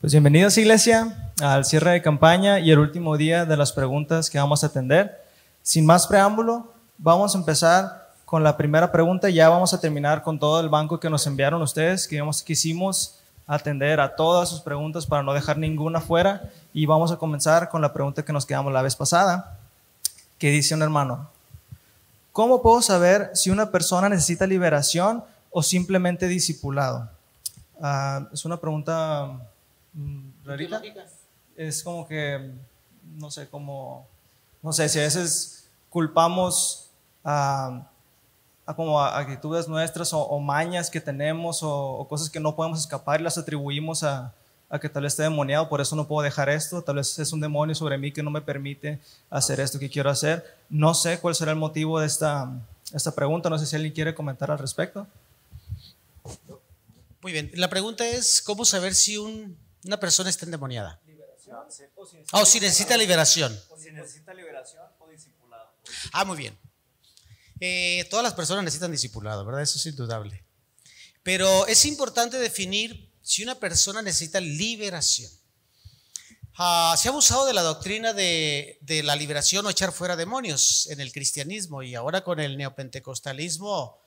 Pues bienvenidos iglesia al cierre de campaña y el último día de las preguntas que vamos a atender. Sin más preámbulo, vamos a empezar con la primera pregunta ya vamos a terminar con todo el banco que nos enviaron ustedes, que quisimos atender a todas sus preguntas para no dejar ninguna fuera y vamos a comenzar con la pregunta que nos quedamos la vez pasada, que dice un hermano, ¿cómo puedo saber si una persona necesita liberación o simplemente discipulado? Ah, es una pregunta mm, rarita. Es como que, no sé, como, no sé, si a veces culpamos a, como actitudes nuestras o, mañas que tenemos o, cosas que no podemos escapar y las atribuimos a, a que tal vez esté demoniado, por eso no puedo dejar esto, tal vez es un demonio sobre mí que no me permite hacer esto que quiero hacer. No sé cuál será el motivo de esta, esta pregunta, no sé si alguien quiere comentar al respecto. Muy bien, la pregunta es, ¿cómo saber si una persona está endemoniada? Liberación. O si necesita, liberación. O si necesita liberación o discipulado. Ah, muy bien. Eh, todas las personas necesitan discipulado, ¿verdad? Eso es indudable. Pero es importante definir si una persona necesita liberación. Ah, se ha abusado de la doctrina de, la liberación o echar fuera demonios en el cristianismo y ahora con el neopentecostalismo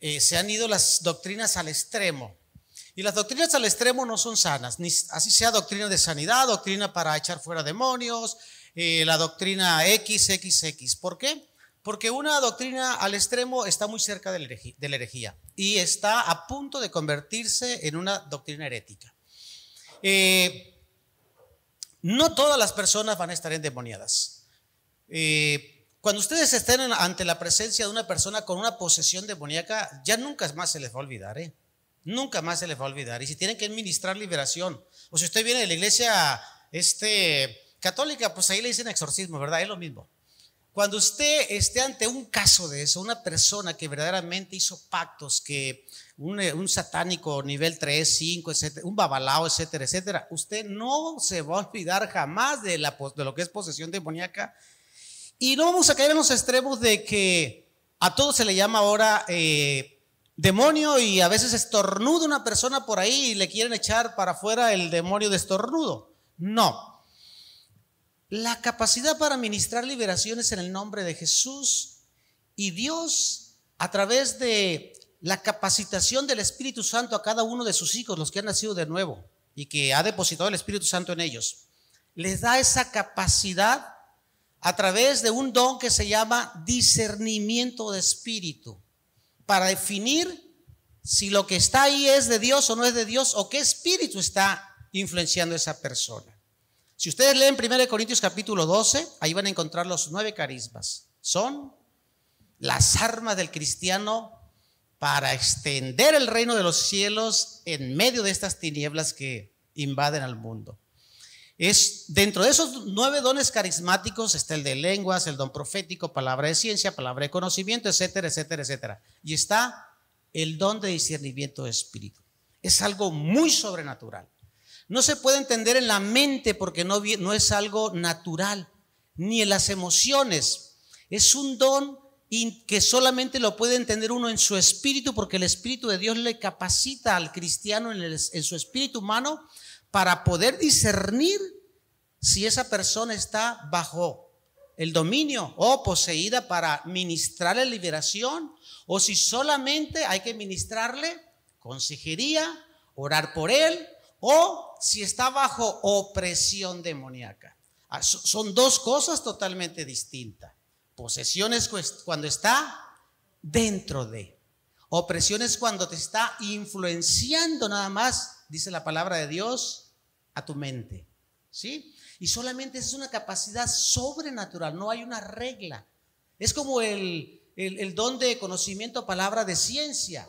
eh, se han ido las doctrinas al extremo. Y las doctrinas al extremo no son sanas, así sea doctrina de sanidad, doctrina para echar fuera demonios, eh, la doctrina XXX. ¿Por qué? Porque una doctrina al extremo está muy cerca de la herejía y está a punto de convertirse en una doctrina herética. Eh, no todas las personas van a estar endemoniadas. Eh, cuando ustedes estén ante la presencia de una persona con una posesión demoníaca, ya nunca más se les va a olvidar, ¿eh? Nunca más se les va a olvidar. Y si tienen que administrar liberación, o si usted viene de la iglesia este, católica, pues ahí le dicen exorcismo, ¿verdad? Es lo mismo. Cuando usted esté ante un caso de eso, una persona que verdaderamente hizo pactos, que un, un satánico nivel 3, 5, etcétera, un babalao, etcétera, etcétera, usted no se va a olvidar jamás de, la, de lo que es posesión demoníaca. Y no vamos a caer en los extremos de que a todo se le llama ahora eh, demonio y a veces estornuda una persona por ahí y le quieren echar para afuera el demonio de estornudo. No. La capacidad para ministrar liberaciones en el nombre de Jesús y Dios a través de la capacitación del Espíritu Santo a cada uno de sus hijos, los que han nacido de nuevo y que ha depositado el Espíritu Santo en ellos, les da esa capacidad a través de un don que se llama discernimiento de espíritu, para definir si lo que está ahí es de Dios o no es de Dios, o qué espíritu está influenciando a esa persona. Si ustedes leen 1 Corintios capítulo 12, ahí van a encontrar los nueve carismas. Son las armas del cristiano para extender el reino de los cielos en medio de estas tinieblas que invaden al mundo. Es dentro de esos nueve dones carismáticos está el de lenguas, el don profético, palabra de ciencia, palabra de conocimiento, etcétera, etcétera, etcétera. Y está el don de discernimiento de espíritu. Es algo muy sobrenatural. No se puede entender en la mente porque no, no es algo natural, ni en las emociones. Es un don que solamente lo puede entender uno en su espíritu porque el Espíritu de Dios le capacita al cristiano en, en su espíritu humano para poder discernir si esa persona está bajo el dominio o poseída para ministrarle liberación o si solamente hay que ministrarle consejería, orar por él o si está bajo opresión demoníaca. Ah, son dos cosas totalmente distintas. Posesión es cuando está dentro de. Opresión es cuando te está influenciando nada más, dice la palabra de Dios, a tu mente. ¿Sí? Y solamente es una capacidad sobrenatural, no hay una regla. Es como el, el, don de conocimiento, palabra de ciencia,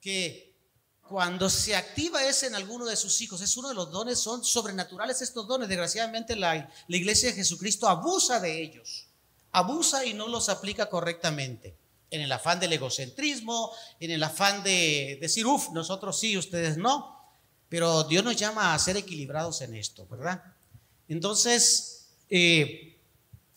que cuando se activa ese en alguno de sus hijos, es uno de los dones, son sobrenaturales estos dones. Desgraciadamente la, la iglesia de Jesucristo abusa de ellos, abusa y no los aplica correctamente. En el afán del egocentrismo, en el afán de decir, uff, nosotros sí, ustedes no. Pero Dios nos llama a ser equilibrados en esto, ¿verdad? Entonces, eh,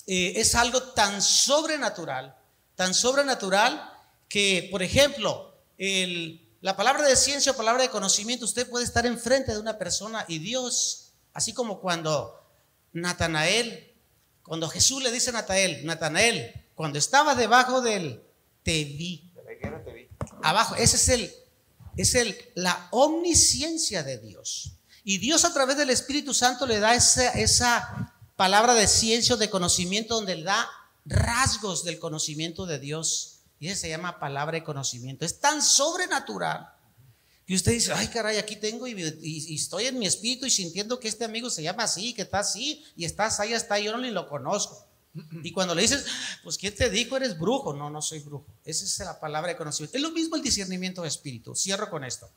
eh, es algo tan sobrenatural, tan sobrenatural que, por ejemplo, el, La palabra de ciencia o palabra de conocimiento, usted puede estar enfrente de una persona y Dios, así como cuando Natanael, cuando Jesús le dice a Natanael, Natanael, cuando estaba debajo del te vi. Abajo, ese es el, es el, la omnisciencia de Dios. Y Dios a través del Espíritu Santo le da esa, esa palabra de ciencia o de conocimiento donde le da rasgos del conocimiento de Dios. Y ese se llama palabra de conocimiento. Es tan sobrenatural que usted dice, ay caray, aquí tengo y, y, estoy en mi espíritu y sintiendo que este amigo se llama así, que está así, y estás ahí, está, yo no lo conozco. Y cuando le dices, pues ¿quién te dijo eres brujo? No, no soy brujo. Esa es la palabra de conocimiento. Es lo mismo el discernimiento de espíritu. Cierro con esto.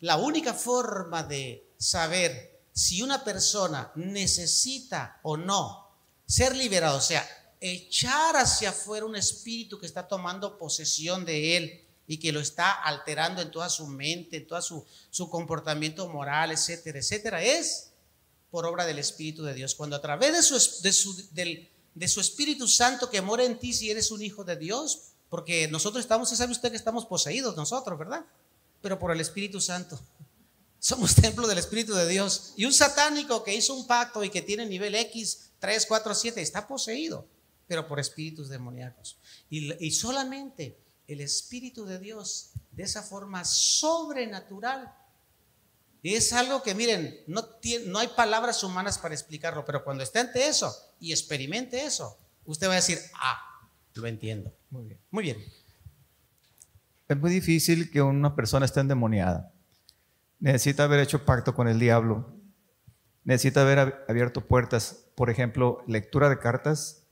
La única forma de saber si una persona necesita o no ser liberado, o sea, echar hacia afuera un espíritu que está tomando posesión de él y que lo está alterando en toda su mente, en todo su, su comportamiento moral, etcétera, etcétera, es por obra del Espíritu de Dios. Cuando a través de su, de su, del, de su Espíritu Santo que mora en ti si eres un hijo de Dios, porque nosotros estamos, sabe usted que estamos poseídos nosotros, ¿verdad? Pero por el Espíritu Santo. Somos templo del Espíritu de Dios. Y un satánico que hizo un pacto y que tiene nivel X, 3, 4, 7, está poseído, pero por espíritus demoníacos. Y solamente el Espíritu de Dios, de esa forma sobrenatural, y es algo que, miren, no, tiene, no hay palabras humanas para explicarlo, pero cuando esté ante eso y experimente eso, usted va a decir, ah, lo entiendo. Muy bien. Muy bien. Es muy difícil que una persona esté endemoniada. Necesita haber hecho pacto con el diablo. Necesita haber abierto puertas. Por ejemplo, lectura de cartas.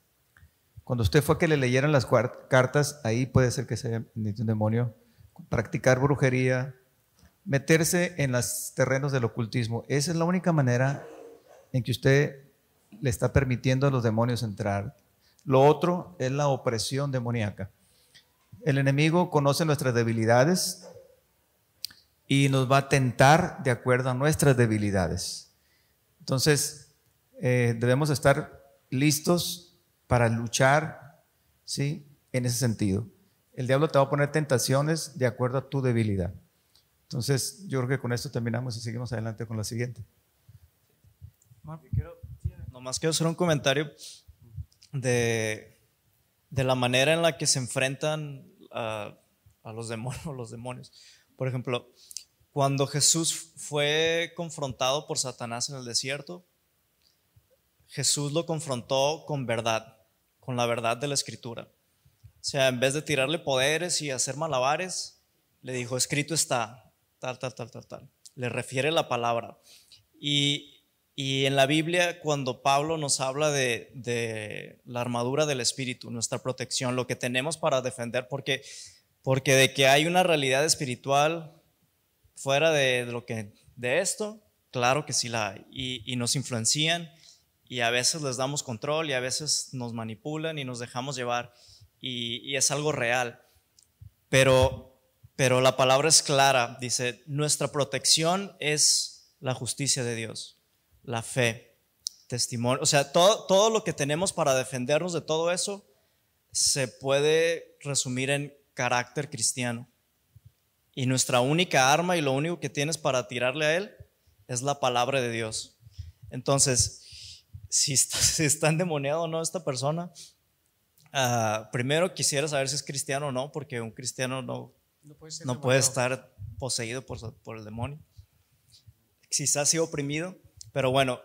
Cuando usted fue a que le leyeran las cartas, ahí puede ser que sea un demonio. Practicar brujería, meterse en los terrenos del ocultismo. Esa es la única manera en que usted le está permitiendo a los demonios entrar. Lo otro es la opresión demoníaca. El enemigo conoce nuestras debilidades y nos va a tentar de acuerdo a nuestras debilidades. Entonces, eh, debemos estar listos para luchar, ¿sí? En ese sentido. El diablo te va a poner tentaciones de acuerdo a tu debilidad. Entonces, yo creo que con esto terminamos y seguimos adelante con la siguiente. Quiero, nomás quiero hacer un comentario de, de, la manera en la que se enfrentan a, a los, demonios, los demonios. Por ejemplo, cuando Jesús fue confrontado por Satanás en el desierto, Jesús lo confrontó con verdad, con la verdad de la escritura. O sea, en vez de tirarle poderes y hacer malabares, le dijo, escrito está, tal, tal, tal, tal, tal. Le refiere la palabra. Y, en la Biblia, cuando Pablo nos habla de, la armadura del Espíritu, nuestra protección, lo que tenemos para defender, porque, porque de que hay una realidad espiritual fuera de, lo que, de esto, claro que sí la hay. Y, nos influencian y a veces les damos control y a veces nos manipulan y nos dejamos llevar y, y es algo real. Pero pero la palabra es clara, dice, nuestra protección es la justicia de Dios, la fe, testimonio, o sea, todo, todo lo que tenemos para defendernos de todo eso se puede resumir en carácter cristiano. Y nuestra única arma y lo único que tienes para tirarle a Él es la palabra de Dios. Entonces, si está, si está endemoniado o no esta persona, uh, primero quisiera saber si es cristiano o no, porque un cristiano no no puede, estar poseído por, por el demonio. Quizás sido oprimido, pero bueno,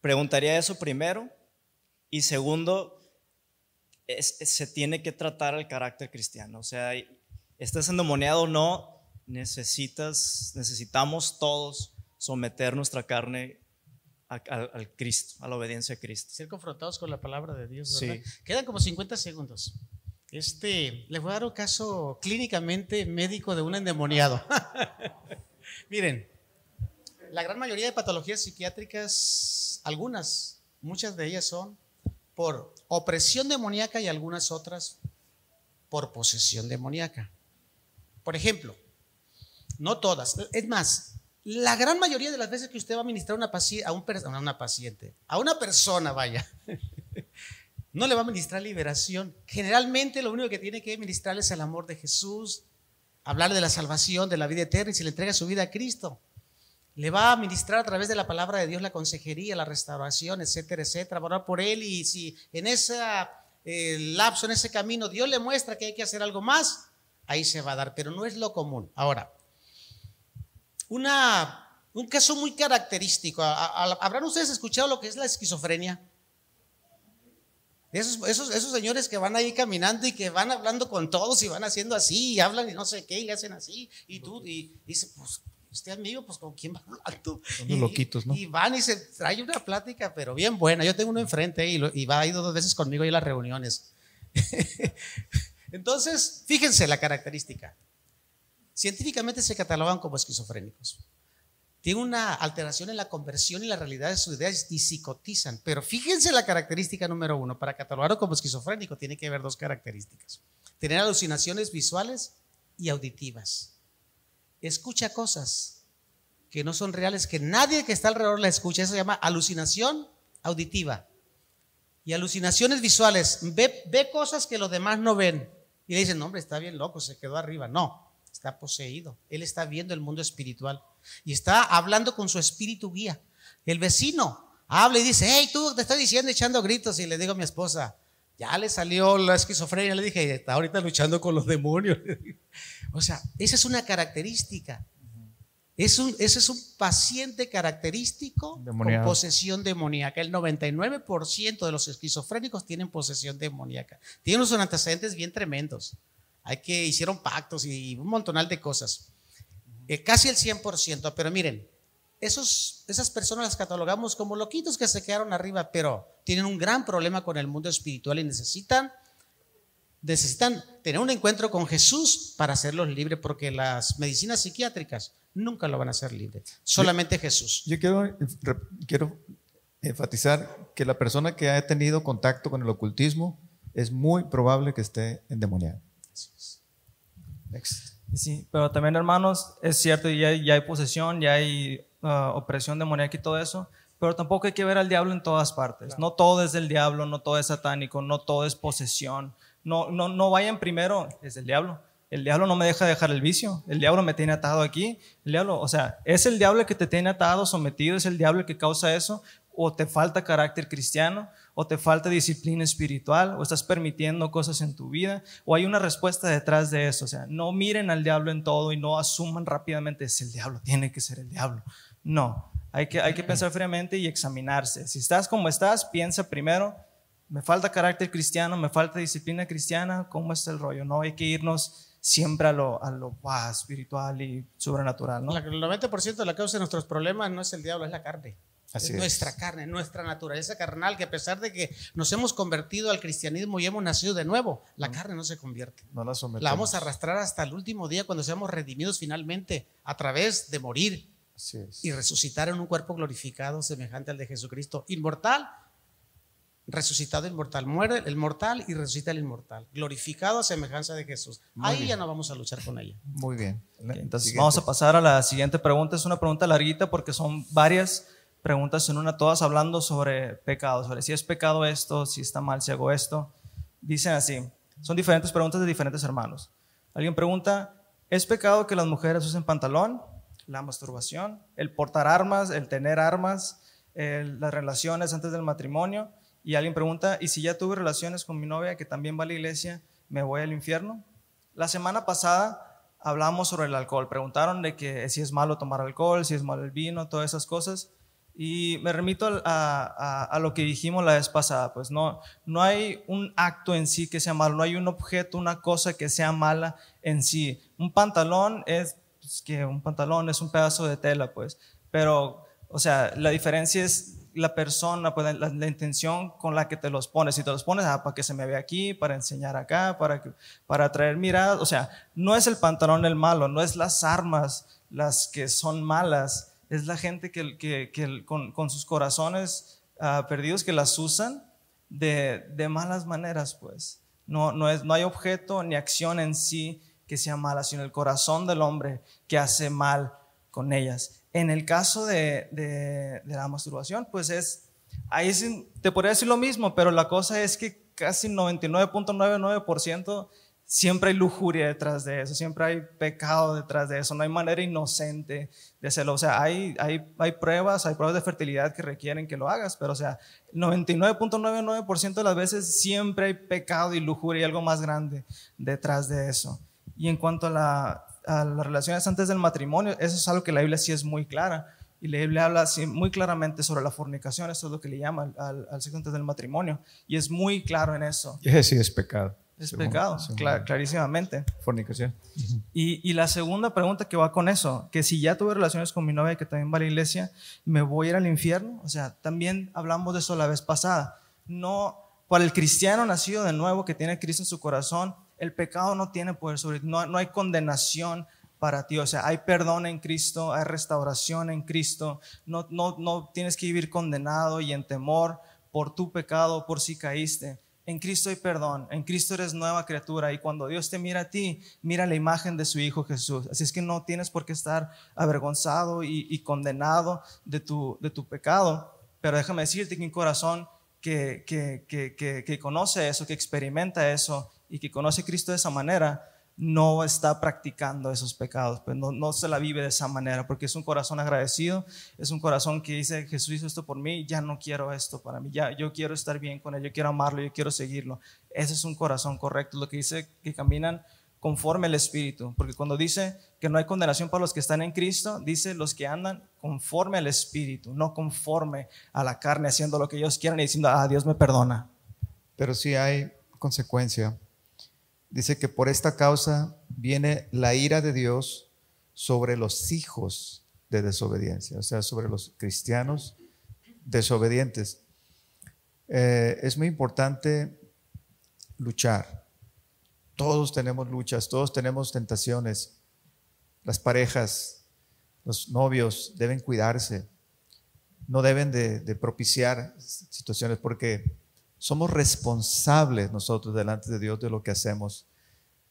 preguntaría eso primero. Y segundo, se tiene que tratar el carácter cristiano. O sea, estés endemoniado o no, necesitas, necesitamos todos someter nuestra carne al, Cristo, a la obediencia a Cristo. Ser confrontados con la palabra de Dios. Quedan como 50 segundos. Este, les voy a dar un caso clínicamente médico de un endemoniado. Miren, la gran mayoría de patologías psiquiátricas, algunas, muchas de ellas son por opresión demoníaca y algunas otras por posesión demoníaca. Por ejemplo, no todas, es más, la gran mayoría de las veces que usted va a ministrar una a, un, a una paciente, a una persona, vaya, no le va a ministrar liberación. Generalmente lo único que tiene que ministrar es el amor de Jesús, hablarle de la salvación, de la vida eterna y se le entrega su vida a Cristo. Le va a ministrar a través de la palabra de Dios la consejería, la restauración, etcétera, etcétera. Por él y si en ese eh, lapso, en ese camino, Dios le muestra que hay que hacer algo más, ahí se va a dar, pero no es lo común. Ahora, un caso muy característico. ¿Habrán ustedes escuchado lo que es la esquizofrenia? Esos, esos, esos, señores que van ahí caminando y que van hablando con todos y van haciendo así y hablan y no sé qué y le hacen así y tú y, dice, pues este amigo, pues con quién va hablando. Son los loquitos, ¿no? Y van y se trae una plática, pero bien buena. Yo tengo uno enfrente y, y va, ha ido dos veces conmigo a las reuniones. Entonces, fíjense la característica. Científicamente se catalogan como esquizofrénicos tiene una alteración en la conversión y la realidad de sus ideas y psicotizan. Pero fíjense la característica número uno. Para catalogarlo como esquizofrénico tiene que haber dos características. Tener alucinaciones visuales y auditivas. Escucha cosas que no son reales, que nadie que está alrededor la escucha. Eso se llama alucinación auditiva. Y alucinaciones visuales. Ve, ve cosas que los demás no ven. Y le dicen, no, hombre, está bien loco, se quedó arriba. No, está poseído. Él está viendo el mundo espiritual y está hablando con su espíritu guía. El vecino habla y dice, hey, tú te estoy diciendo echando gritos y le digo a mi esposa, ya le salió la esquizofrenia, le dije, está ahorita luchando con los demonios. o sea, esa es una característica. Es un, ese es un paciente característico con posesión demoníaca. El 99% de los esquizofrénicos tienen posesión demoníaca. Tienen unos antecedentes bien tremendos. Hay que hicieron pactos y un montonal de cosas. Eh, casi el 100%, pero miren, esos, esas personas las catalogamos como loquitos que se quedaron arriba, pero tienen un gran problema con el mundo espiritual y necesitan, necesitan tener un encuentro con Jesús para hacerlos libres, porque las medicinas psiquiátricas nunca lo van a hacer libre, solamente Jesús. Yo quiero, quiero enfatizar que la persona que ha tenido contacto con el ocultismo es muy probable que esté endemoniada. Next. Sí, pero también hermanos, es cierto, ya hay, ya hay posesión, ya hay uh, opresión demoníaca y todo eso, pero tampoco hay que ver al diablo en todas partes. No todo es del diablo, no todo es satánico, no todo es posesión. No, no, no vayan primero, es del diablo. El diablo no me deja dejar el vicio. El diablo me tiene atado aquí. El diablo, o sea, es el diablo que te tiene atado, sometido, es el diablo que causa eso. O te falta carácter cristiano, o te falta disciplina espiritual, o estás permitiendo cosas en tu vida, o hay una respuesta detrás de eso. O sea, no miren al diablo en todo y no asuman rápidamente, es el diablo, tiene que ser el diablo. No, hay que, hay que pensar fríamente y examinarse. Si estás como estás, piensa primero, me falta carácter cristiano, me falta disciplina cristiana, ¿cómo está el rollo? No hay que irnos siempre a lo, a lo espiritual y sobrenatural. ¿no? El 90% de la causa de nuestros problemas no es el diablo, es la carne es nuestra carne, nuestra naturaleza carnal, que a pesar de que nos hemos convertido al cristianismo y hemos nacido de nuevo, la carne no se convierte. No la, la vamos a arrastrar hasta el último día cuando seamos redimidos finalmente a través de morir y resucitar en un cuerpo glorificado semejante al de Jesucristo, inmortal, resucitado inmortal, muere el mortal y resucita el inmortal, glorificado a semejanza de Jesús. Ahí ya no vamos a luchar con ella. Muy bien. Entonces vamos a pasar a la siguiente pregunta. Es una pregunta larguita porque son varias preguntas en una, todas hablando sobre pecado, sobre si es pecado esto, si está mal si hago esto. Dicen así, son diferentes preguntas de diferentes hermanos. Alguien pregunta, ¿es pecado que las mujeres usen pantalón? La masturbación, el portar armas, el tener armas, las relaciones antes del matrimonio. Y alguien pregunta, ¿y si ya tuve relaciones con mi novia que también va a la iglesia, me voy al infierno? La semana pasada hablamos sobre el alcohol. Preguntaron de que si es malo tomar alcohol, si es malo el vino, todas esas cosas. Y me remito a, a, lo que dijimos la vez pasada, pues no, no hay un acto en sí que sea malo, no hay un objeto, una cosa que sea mala en sí. Un pantalón es pues, que un pantalón es un pedazo de tela, pues, pero, o sea, la diferencia es la persona, pues, la, intención con la que te los pones. Si te los pones ah, para que se me vea aquí, para enseñar acá, para, para atraer miradas, o sea, no es el pantalón el malo, no es las armas las que son malas es la gente que, que, con, sus corazones ah, perdidos que las usan de, de, malas maneras, pues. No, no, es, no hay objeto ni acción en sí que sea mala, sino el corazón del hombre que hace mal con ellas. En el caso de, de, de la masturbación, pues es, ahí te podría decir lo mismo, pero la cosa es que casi 99.99% siempre hay lujuria detrás de eso, siempre hay pecado detrás de eso, no hay manera inocente de hacerlo. O sea, hay, hay, hay pruebas, hay pruebas de fertilidad que requieren que lo hagas, pero o sea, 99.99% de las veces siempre hay pecado y lujuria y algo más grande detrás de eso. Y en cuanto a, la, a las relaciones antes del matrimonio, eso es algo que la Biblia sí es muy clara. Y la Biblia habla así muy claramente sobre la fornicación, eso es lo que le llama al, al sexo antes del matrimonio. Y es muy claro en eso. Ese sí es pecado. Es según- pecado, según clarísimamente. Fornicación. Y, y la segunda pregunta que va con eso, que si ya tuve relaciones con mi novia que también va a la iglesia, ¿me voy a ir al infierno? O sea, también hablamos de eso la vez pasada. No, para el cristiano nacido de nuevo que tiene a Cristo en su corazón, el pecado no tiene poder sobre ti, no, no hay condenación para ti, o sea, hay perdón en Cristo, hay restauración en Cristo, no, no, no tienes que vivir condenado y en temor por tu pecado, por si caíste. En Cristo hay perdón, en Cristo eres nueva criatura y cuando Dios te mira a ti, mira la imagen de su Hijo Jesús. Así es que no tienes por qué estar avergonzado y, condenado de tu, pecado. Pero déjame decirte que un corazón que, que conoce eso, que experimenta eso y que conoce a Cristo de esa manera, no está practicando esos pecados, pues no, no se la vive de esa manera, porque es un corazón agradecido, es un corazón que dice, Jesús hizo esto por mí, ya no quiero esto para mí, ya yo quiero estar bien con él, yo quiero amarlo, yo quiero seguirlo. Ese es un corazón correcto, lo que dice que caminan conforme al Espíritu, porque cuando dice que no hay condenación para los que están en Cristo, dice los que andan conforme al Espíritu, no conforme a la carne, haciendo lo que ellos quieran y diciendo, ah, Dios me perdona. Pero sí hay consecuencia. Dice que por esta causa viene la ira de Dios sobre los hijos de desobediencia, o sea, sobre los cristianos desobedientes. Eh, es muy importante luchar. Todos tenemos luchas, todos tenemos tentaciones. Las parejas, los novios deben cuidarse, no deben de, de propiciar situaciones porque somos responsables nosotros delante de Dios de lo que hacemos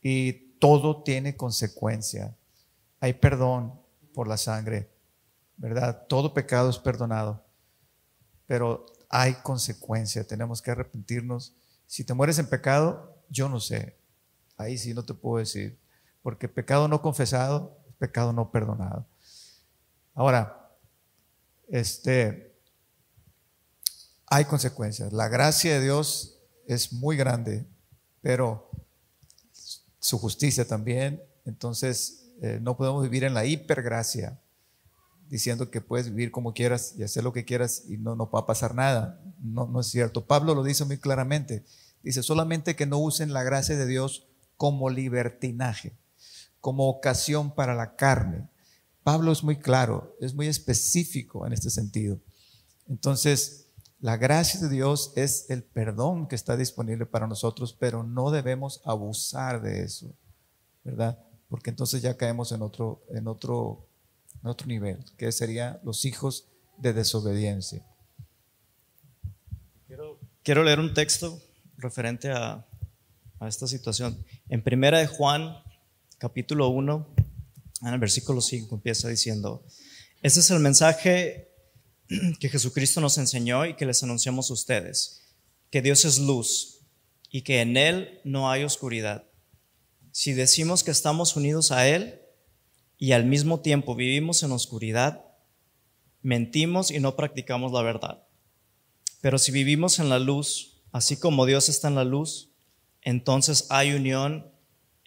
y todo tiene consecuencia. Hay perdón por la sangre, ¿verdad? Todo pecado es perdonado, pero hay consecuencia, tenemos que arrepentirnos. Si te mueres en pecado, yo no sé, ahí sí no te puedo decir, porque pecado no confesado, es pecado no perdonado. Ahora, este, hay consecuencias. La gracia de Dios es muy grande, pero su justicia también. Entonces, eh, no podemos vivir en la hipergracia, diciendo que puedes vivir como quieras y hacer lo que quieras y no, no va a pasar nada. No, no es cierto. Pablo lo dice muy claramente. Dice solamente que no usen la gracia de Dios como libertinaje, como ocasión para la carne. Pablo es muy claro, es muy específico en este sentido. Entonces, la gracia de Dios es el perdón que está disponible para nosotros, pero no debemos abusar de eso, ¿verdad? Porque entonces ya caemos en otro, en otro, en otro nivel, que sería los hijos de desobediencia. Quiero, quiero leer un texto referente a, a esta situación. En primera de Juan, capítulo 1, en el versículo 5 empieza diciendo, este es el mensaje que Jesucristo nos enseñó y que les anunciamos a ustedes, que Dios es luz y que en Él no hay oscuridad. Si decimos que estamos unidos a Él y al mismo tiempo vivimos en oscuridad, mentimos y no practicamos la verdad. Pero si vivimos en la luz, así como Dios está en la luz, entonces hay unión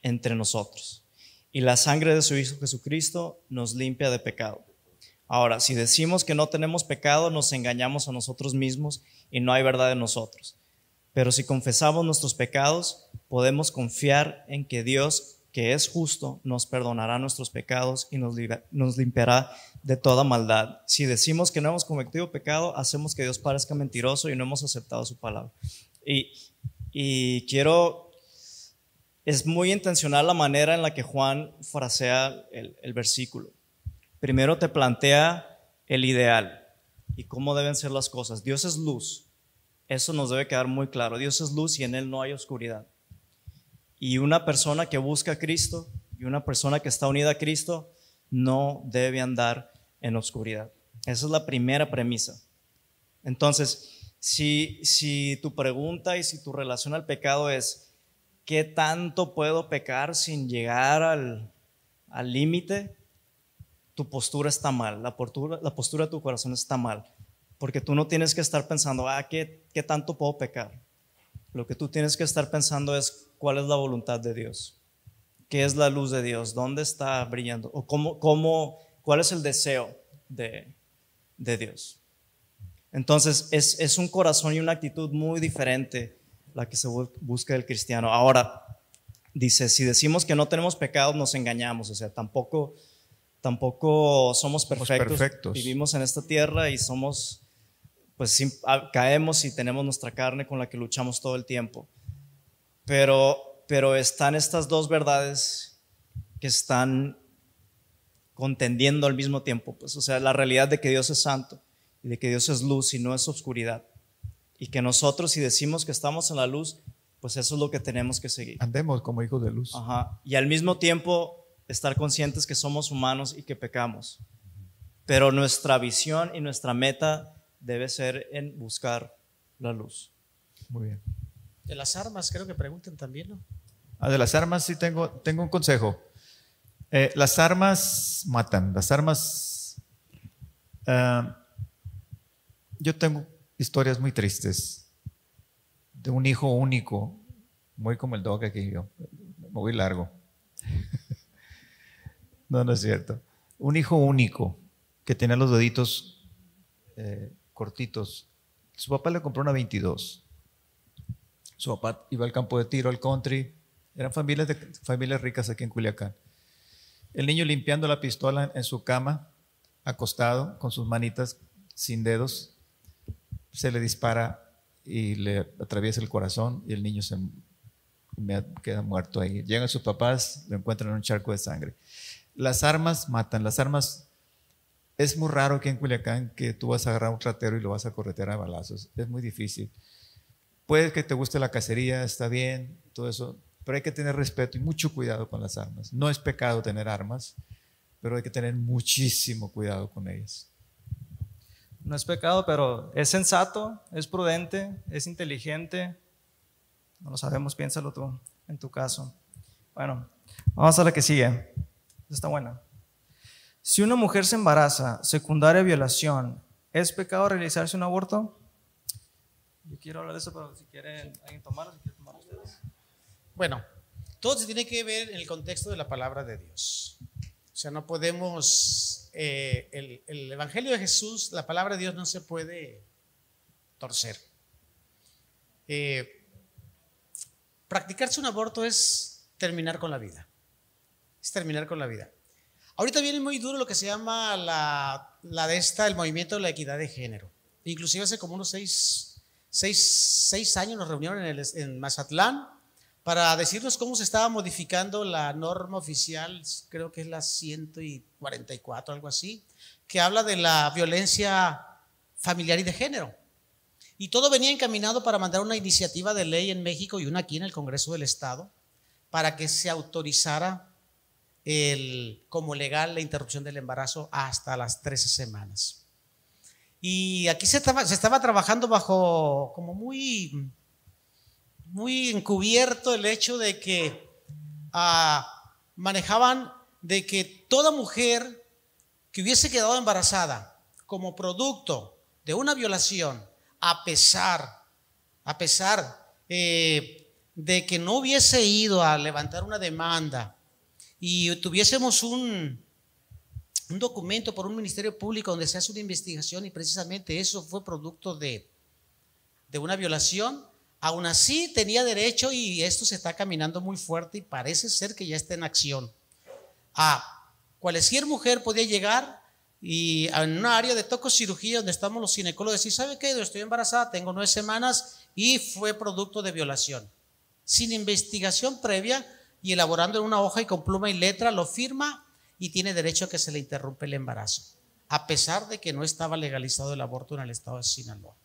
entre nosotros. Y la sangre de su Hijo Jesucristo nos limpia de pecado. Ahora, si decimos que no tenemos pecado, nos engañamos a nosotros mismos y no hay verdad en nosotros. Pero si confesamos nuestros pecados, podemos confiar en que Dios, que es justo, nos perdonará nuestros pecados y nos, limpiará de toda maldad. Si decimos que no hemos cometido pecado, hacemos que Dios parezca mentiroso y no hemos aceptado su palabra. Y, quiero, es muy intencional la manera en la que Juan frasea el versículo. Primero te plantea el ideal y cómo deben ser las cosas. Dios es luz. Eso nos debe quedar muy claro. Dios es luz y en Él no hay oscuridad. Y una persona que busca a Cristo y una persona que está unida a Cristo no debe andar en oscuridad. Esa es la primera premisa. Entonces, si, si tu pregunta y si tu relación al pecado es, qué tanto puedo pecar sin llegar al al límite, tu postura está mal, la postura, de tu corazón está mal, porque tú no tienes que estar pensando, ah, ¿qué, ¿qué tanto puedo pecar? Lo que tú tienes que estar pensando es cuál es la voluntad de Dios, qué es la luz de Dios, dónde está brillando, o cómo, cómo, cuál es el deseo de, de Dios. Entonces, es, es un corazón y una actitud muy diferente la que se busca del cristiano. Ahora, dice, si decimos que no tenemos pecados, nos engañamos, o sea, tampoco, tampoco somos perfectos. Vivimos en esta tierra y somos, pues caemos y tenemos nuestra carne con la que luchamos todo el tiempo. Pero, pero están estas dos verdades que están contendiendo al mismo tiempo, pues, o sea, la realidad de que Dios es santo y de que Dios es luz y no es oscuridad. Y que nosotros si decimos que estamos en la luz, pues eso es lo que tenemos que seguir. Andemos como hijos de luz. Ajá. Y al mismo tiempo estar conscientes que somos humanos y que pecamos. Pero nuestra visión y nuestra meta debe ser en buscar la luz. Muy bien. De las armas, creo que pregunten también, ¿no? Ah, de las armas sí tengo, tengo un consejo. Eh, las armas matan, las armas... Ah, yo tengo historias muy tristes de un hijo único, muy como el dog aquí yo, muy largo. No, no es cierto. Un hijo único que tenía los deditos eh, cortitos. Su papá le compró una 22. Su papá iba al campo de tiro, al country. Eran familias, de, familias ricas aquí en Culiacán. El niño limpiando la pistola en su cama, acostado, con sus manitas sin dedos, se le dispara y le atraviesa el corazón y el niño se queda muerto ahí. Llegan sus papás, lo encuentran en un charco de sangre. Las armas matan, las armas... Es muy raro que en Culiacán que tú vas a agarrar un tratero y lo vas a corretear a balazos. Es muy difícil. Puede que te guste la cacería, está bien, todo eso, pero hay que tener respeto y mucho cuidado con las armas. No es pecado tener armas, pero hay que tener muchísimo cuidado con ellas no es pecado, pero es sensato, es prudente, es inteligente. No lo sabemos, piénsalo tú en tu caso. Bueno, vamos a la que sigue. Está buena. Si una mujer se embaraza, secundaria violación, ¿es pecado realizarse un aborto? Yo quiero hablar de eso, pero si quieren alguien tomarlo, si quieren tomar ustedes. Bueno, todo se tiene que ver en el contexto de la palabra de Dios. O sea, no podemos eh, el, Evangelio de Jesús, la palabra de Dios no se puede torcer. Eh, practicarse un aborto es terminar con la vida. Es terminar con la vida. Ahorita viene muy duro lo que se llama la, la de esta, el movimiento de la equidad de género. Inclusive hace como unos seis, seis, años nos reunieron en, en Mazatlán para decirnos cómo se estaba modificando la norma oficial, creo que es la 144, algo así, que habla de la violencia familiar y de género. Y todo venía encaminado para mandar una iniciativa de ley en México y una aquí en el Congreso del Estado para que se autorizara el, como legal la interrupción del embarazo hasta las 13 semanas. Y aquí se estaba, se estaba trabajando bajo como muy muy encubierto el hecho de que ah, manejaban de que toda mujer que hubiese quedado embarazada como producto de una violación, a pesar, a pesar eh, de que no hubiese ido a levantar una demanda y tuviésemos un, un documento por un ministerio público donde se hace una investigación y precisamente eso fue producto de, de una violación, Aún así tenía derecho y esto se está caminando muy fuerte y parece ser que ya está en acción. A cualquier mujer podía llegar y en una área de tococirugía donde estamos los ginecólogos y ¿sabe qué? Estoy embarazada, tengo nueve semanas y fue producto de violación. Sin investigación previa y elaborando en una hoja y con pluma y letra, lo firma y tiene derecho a que se le interrumpe el embarazo, a pesar de que no estaba legalizado el aborto en el estado de Sinaloa.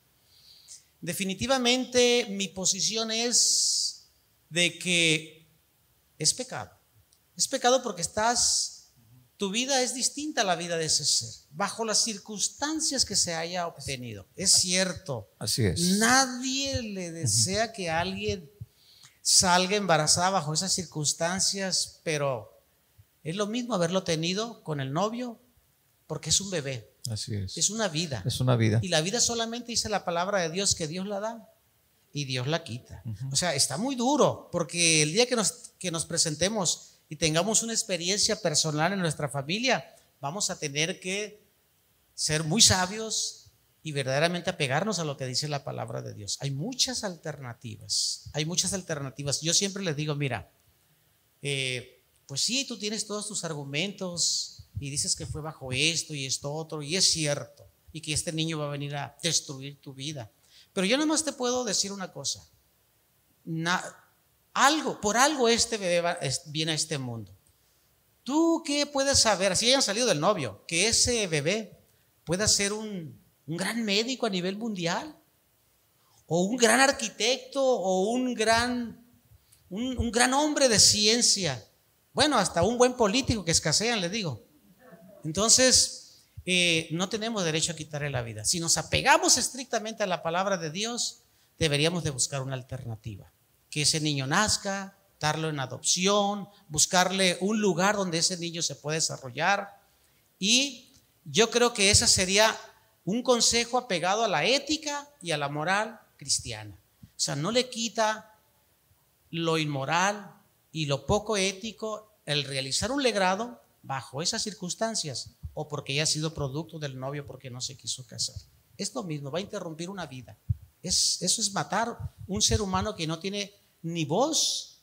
Definitivamente mi posición es de que es pecado. Es pecado porque estás, tu vida es distinta a la vida de ese ser, bajo las circunstancias que se haya obtenido. Es cierto. Así es. Nadie le desea que alguien salga embarazada bajo esas circunstancias, pero es lo mismo haberlo tenido con el novio, porque es un bebé, Así es. es una vida. Es una vida. Y la vida solamente dice la palabra de Dios que Dios la da y Dios la quita. O sea, está muy duro, porque el día que nos, que nos presentemos y tengamos una experiencia personal en nuestra familia, vamos a tener que ser muy sabios y verdaderamente apegarnos a lo que dice la palabra de Dios. Hay muchas alternativas, hay muchas alternativas. Yo siempre les digo, mira, eh, pues sí, tú tienes todos tus argumentos y dices que fue bajo esto y esto otro, y es cierto, y que este niño va a venir a destruir tu vida. Pero yo nada más te puedo decir una cosa. Na- algo, por algo este bebé viene a este mundo. ¿Tú qué puedes saber? Si hayan salido del novio, que ese bebé pueda ser un, un gran médico a nivel mundial, o un gran arquitecto, o un gran, un, gran hombre de ciencia. Bueno, hasta un buen político que escasean, le digo. Entonces, eh, no tenemos derecho a quitarle la vida. Si nos apegamos estrictamente a la palabra de Dios, deberíamos de buscar una alternativa. Que ese niño nazca, darlo en adopción, buscarle un lugar donde ese niño se pueda desarrollar. Y yo creo que ese sería un consejo apegado a la ética y a la moral cristiana. O sea, no le quita lo inmoral y lo poco ético el realizar un legrado bajo esas circunstancias o porque ya ha sido producto del novio porque no se quiso casar. Es lo mismo, va a interrumpir una vida. Es, eso es matar un ser humano que no tiene ni voz,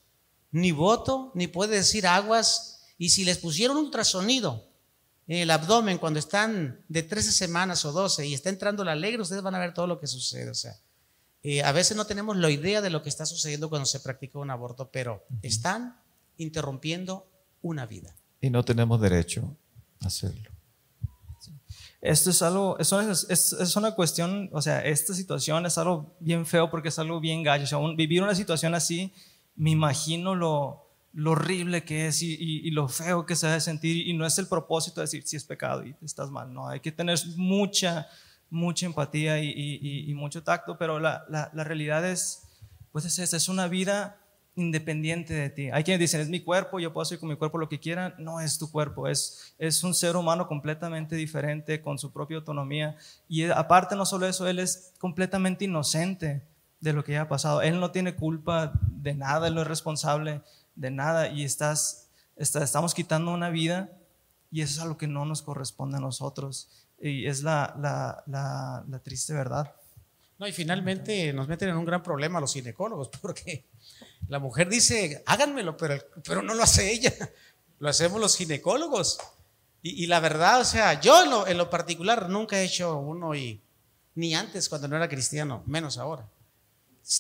ni voto, ni puede decir aguas. Y si les pusieron ultrasonido en el abdomen cuando están de 13 semanas o 12 y está entrando la alegre, ustedes van a ver todo lo que sucede. O sea, eh, a veces no tenemos la idea de lo que está sucediendo cuando se practica un aborto, pero están interrumpiendo una vida. Y no tenemos derecho a hacerlo. Esto es algo, es una, es, es una cuestión, o sea, esta situación es algo bien feo porque es algo bien gallo. O sea, un- vivir una situación así, me imagino lo, lo horrible que es y, lo feo que se debe sentir. Y no es el propósito de decir si es pecado y estás mal. No, hay que tener mucha, mucha empatía y, mucho tacto, pero la, la- realidad es, pues es esa, es una vida independiente de ti. Hay quienes dicen, es mi cuerpo, yo puedo hacer con mi cuerpo lo que quiera. No es tu cuerpo, es, es un ser humano completamente diferente, con su propia autonomía. Y aparte, no solo eso, él es completamente inocente de lo que haya pasado. Él no tiene culpa de nada, él no es responsable de nada. Y estás, está- estamos quitando una vida y eso es algo que no nos corresponde a nosotros. Y es la, la, la, la triste verdad. No, y finalmente nos meten en un gran problema los ginecólogos, porque la mujer dice, háganmelo, pero, pero no lo hace ella, lo hacemos los ginecólogos. Y, y la verdad, o sea, yo en lo, en lo particular nunca he hecho uno y ni antes cuando no era cristiano, menos ahora.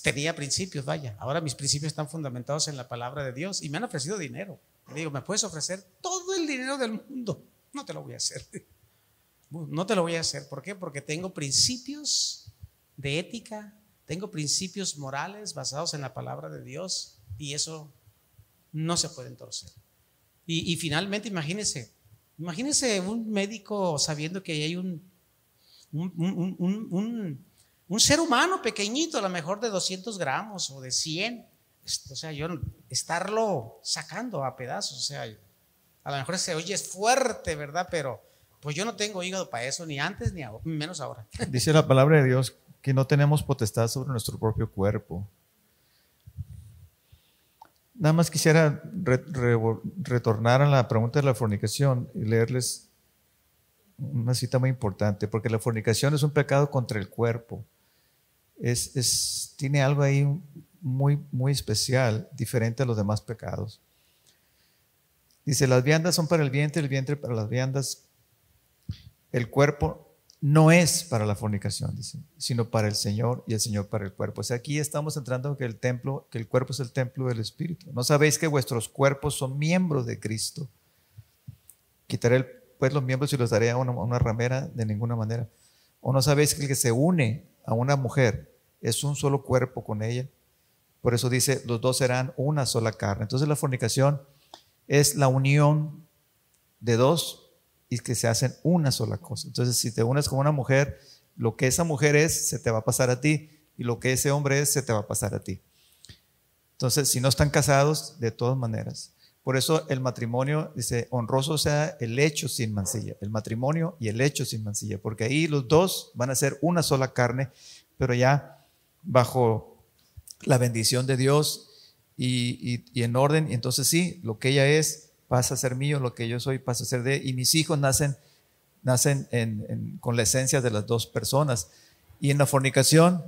Tenía principios, vaya. Ahora mis principios están fundamentados en la palabra de Dios y me han ofrecido dinero. Le digo, ¿me puedes ofrecer todo el dinero del mundo? No te lo voy a hacer. No te lo voy a hacer. ¿Por qué? Porque tengo principios de ética, tengo principios morales basados en la palabra de Dios y eso no se puede torcer. Y, y finalmente, imagínense, imagínense un médico sabiendo que hay un, un, un- un- un- ser humano pequeñito, a lo mejor de 200 gramos o de 100. O sea, yo estarlo sacando a pedazos, o sea, a lo mejor se oye es fuerte, ¿verdad? Pero pues yo no tengo hígado para eso, ni antes ni ahora, menos ahora. Dice la palabra de Dios que no tenemos potestad sobre nuestro propio cuerpo. Nada más quisiera re- re- retornar a la pregunta de la fornicación y leerles una cita muy importante, porque la fornicación es un pecado contra el cuerpo. Es, tiene algo ahí muy, muy especial, diferente a los demás pecados. Dice, las viandas son para el vientre, el vientre para las viandas. El cuerpo no es para la fornicación, dice, sino para el Señor y el Señor para el cuerpo. O sea, aquí estamos entrando que el templo, que el cuerpo es el templo del Espíritu. ¿No sabéis que vuestros cuerpos son miembros de Cristo? Quitaré pues los miembros y los daré a una, a una ramera de ninguna manera. ¿O no sabéis que el que se une a una mujer es un solo cuerpo con ella? Por eso dice, los dos serán una sola carne. Entonces la fornicación es la unión de dos y que se hacen una sola cosa. Entonces, si te unes con una mujer, lo que esa mujer es, se te va a pasar a ti, y lo que ese hombre es, se te va a pasar a ti. Entonces, si no están casados, de todas maneras. Por eso el matrimonio, dice, honroso sea el hecho sin mancilla, el matrimonio y el hecho sin mancilla, porque ahí los dos van a ser una sola carne, pero ya bajo la bendición de Dios y, en orden. Y entonces sí, lo que ella es pasa a ser mío, lo que yo soy pasa a ser de, y mis hijos nacen, nacen con la esencia de las dos personas. Y en la fornicación,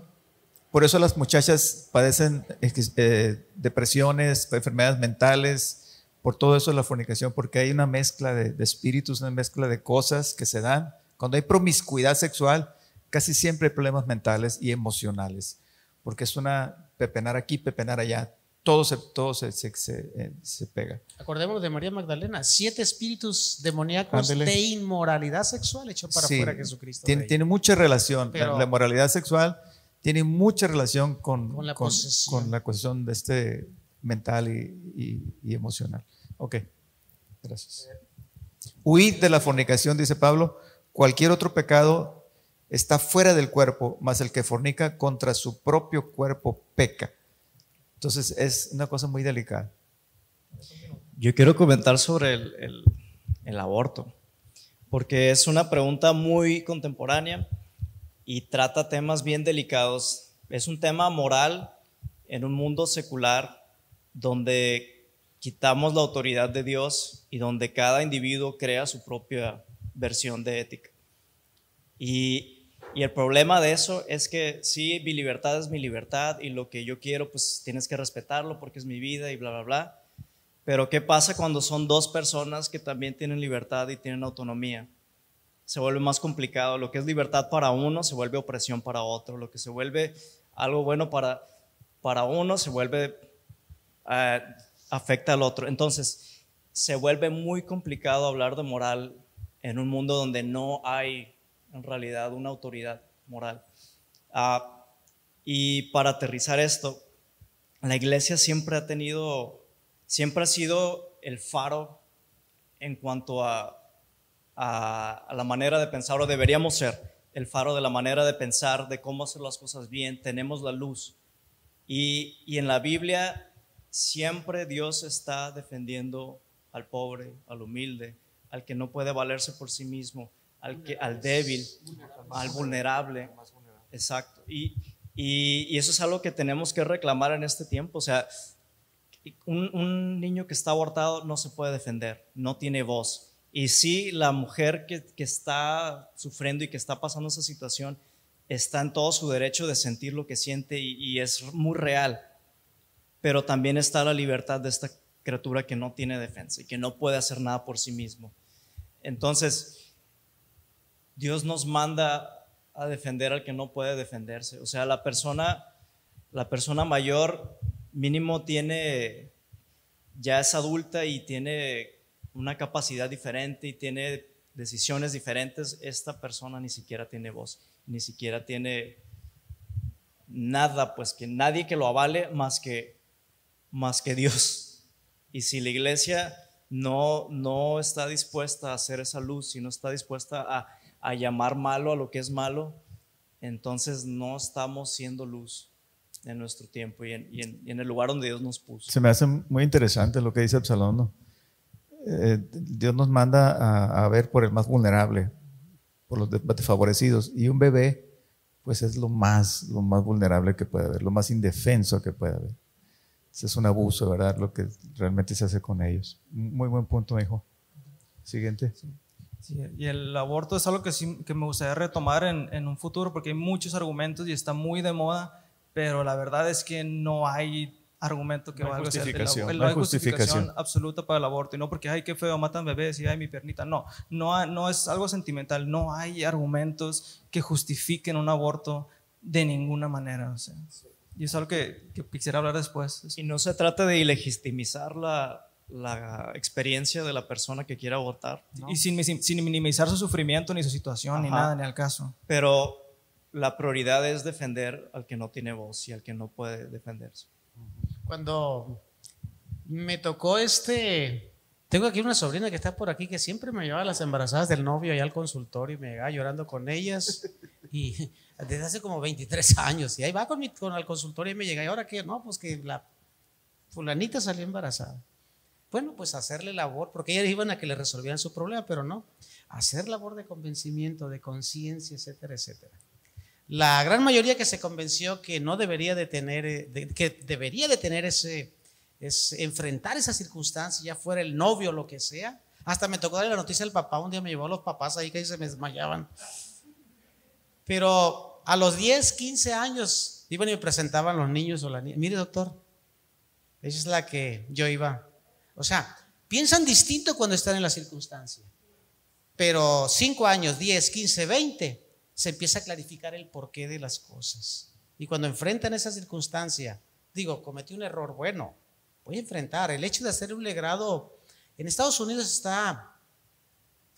por eso las muchachas padecen eh, depresiones, enfermedades mentales, por todo eso la fornicación, porque hay una mezcla de, de, espíritus, una mezcla de cosas que se dan. Cuando hay promiscuidad sexual, casi siempre hay problemas mentales y emocionales, porque es una pepenar aquí, pepenar allá, todo se, todo se, se, eh, se, pega. Acordémonos de María Magdalena, siete espíritus demoníacos de inmoralidad sexual echó para fuera Jesucristo. Tiene, tiene, mucha relación, la, moralidad sexual tiene mucha relación con, con la, con, la cuestión de este mental y, y, emocional. Ok, gracias. Huid de la fornicación, dice Pablo. Cualquier otro pecado está fuera del cuerpo, mas el que fornica contra su propio cuerpo peca. Entonces es una cosa muy delicada. Yo quiero comentar sobre el, aborto, porque es una pregunta muy contemporánea y trata temas bien delicados. Es un tema moral en un mundo secular donde quitamos la autoridad de Dios y donde cada individuo crea su propia versión de ética. Y y el problema de eso es que sí, mi libertad es mi libertad y lo que yo quiero, pues tienes que respetarlo porque es mi vida y bla, bla, bla. Pero ¿qué pasa cuando son dos personas que también tienen libertad y tienen autonomía? Se vuelve más complicado. Lo que es libertad para uno se vuelve opresión para otro. Lo que se vuelve algo bueno para, para uno se vuelve, eh, afecta al otro. Entonces, se vuelve muy complicado hablar de moral en un mundo donde no hay en realidad una autoridad moral. Ah, y para aterrizar esto, la iglesia siempre ha tenido, siempre ha sido el faro en cuanto a, la manera de pensar, o deberíamos ser el faro de la manera de pensar, de cómo hacer las cosas bien, tenemos la luz. Y en la Biblia siempre Dios está defendiendo al pobre, al humilde, al que no puede valerse por sí mismo al, que, al débil, al vulnerable. Exacto. Y, y, eso es algo que tenemos que reclamar en este tiempo. O sea, un, un, niño que está abortado no se puede defender, no tiene voz. Y sí, la mujer que, que está sufriendo y que está pasando esa situación está en todo su derecho de sentir lo que siente y, y es muy real. Pero también está la libertad de esta criatura que no tiene defensa y que no puede hacer nada por sí mismo. Entonces, Dios nos manda a defender al que no puede defenderse. O sea, la persona, la persona mayor mínimo tiene, ya es adulta y tiene una capacidad diferente y tiene decisiones diferentes. Esta persona ni siquiera tiene voz, ni siquiera tiene nada, pues que nadie que lo avale más que, más que Dios. Y si la iglesia no, no está dispuesta a hacer esa luz, si no está dispuesta a a llamar malo a lo que es malo, entonces no estamos siendo luz en nuestro tiempo y en, el lugar donde Dios nos puso. Se me hace muy interesante lo que dice Absalón. Eh, Dios nos manda a, ver por el más vulnerable, por los desfavorecidos. Y un bebé, pues es lo más, lo más vulnerable que puede haber, lo más indefenso que puede haber. Ese es un abuso, ¿verdad? Lo que realmente se hace con ellos. Muy buen punto, hijo. Siguiente y el aborto es algo que, que me gustaría retomar en, en, un futuro porque hay muchos argumentos y está muy de moda, pero la verdad es que no hay argumento que no valga. Justificación, no hay justificación absoluta para el aborto. Y no porque, ay, qué feo, matan bebés y ay, mi piernita. No, no, no es algo sentimental. No hay argumentos que justifiquen un aborto de ninguna manera. O sea, y es algo que, que quisiera hablar después. Y no se trata de ilegitimizar la, la experiencia de la persona que quiere abortar. Y sin, sin, minimizar su sufrimiento, ni su situación, ni nada, ni al caso. Pero la prioridad es defender al que no tiene voz y al que no puede defenderse. Cuando me tocó este, tengo aquí una sobrina que está por aquí que siempre me llevaba a las embarazadas del novio allá al consultorio y me llegaba llorando con ellas. Y desde hace como 23 años. Y ahí va con, mi, con el consultorio y me llega, ¿y ahora qué? No, pues que la fulanita salió embarazada. Bueno, pues hacerle labor, porque ellas iban a que le resolvieran su problema, pero no. Hacer labor de convencimiento, de conciencia, etcétera, etcétera. La gran mayoría que se convenció que no debería de tener, eh, que debería de tener ese, es enfrentar esa circunstancia, ya fuera el novio o lo que sea. Hasta me tocó darle la noticia al papá, un día me llevó a los papás ahí que se me desmayaban. Pero a los 10, 15 años iban y me presentaban los niños o la niña. Mire, doctor, esa es la que yo iba. O sea, piensan distinto cuando están en la circunstancia. Pero 5 años, 10, 15, 20, se empieza a clarificar el porqué de las cosas. Y cuando enfrentan esa circunstancia, digo, cometí un error, bueno, voy a enfrentar. El hecho de hacer un legrado, en Estados Unidos está,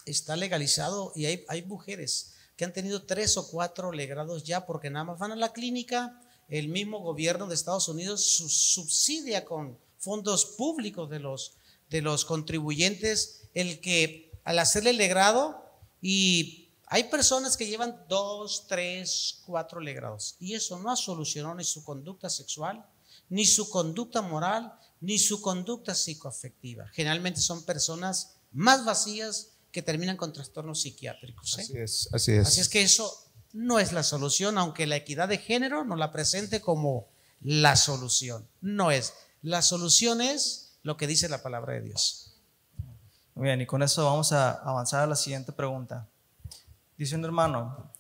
está legalizado y hay, hay mujeres que han tenido tres o cuatro legrados ya porque nada más van a la clínica, el mismo gobierno de Estados Unidos subsidia con fondos públicos de los, de los contribuyentes el que al hacerle el legrado y hay personas que llevan dos, tres, cuatro legrados y eso no ha solucionado ni su conducta sexual, ni su conducta moral, ni su conducta psicoafectiva. Generalmente son personas más vacías que terminan con trastornos psiquiátricos. ¿eh? Así es, así es. Así es que eso no es la solución, aunque la equidad de género nos la presente como la solución. No es. La solución es lo que dice la palabra de Dios. Muy bien, y con eso vamos a avanzar a la siguiente pregunta. Dice un hermano,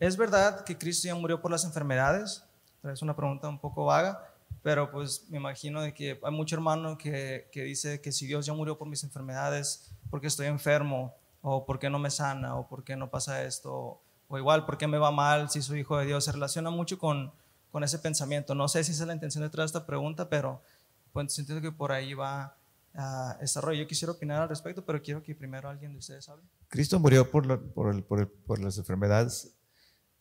¿es verdad que Cristo ya murió por las enfermedades? Es una pregunta un poco vaga, pero pues me imagino de que hay mucho hermano que, que dice que si Dios ya murió por mis enfermedades, porque estoy enfermo, o porque no me sana, o porque no pasa esto, o igual, porque me va mal si soy hijo de Dios. Se relaciona mucho con, con ese pensamiento. No sé si esa es la intención detrás de esta pregunta, pero pues entiendo que por ahí va a este rollo. Yo quisiera opinar al respecto, pero quiero que primero alguien de ustedes hable. Cristo murió por, la, por, el, por, el, por, las enfermedades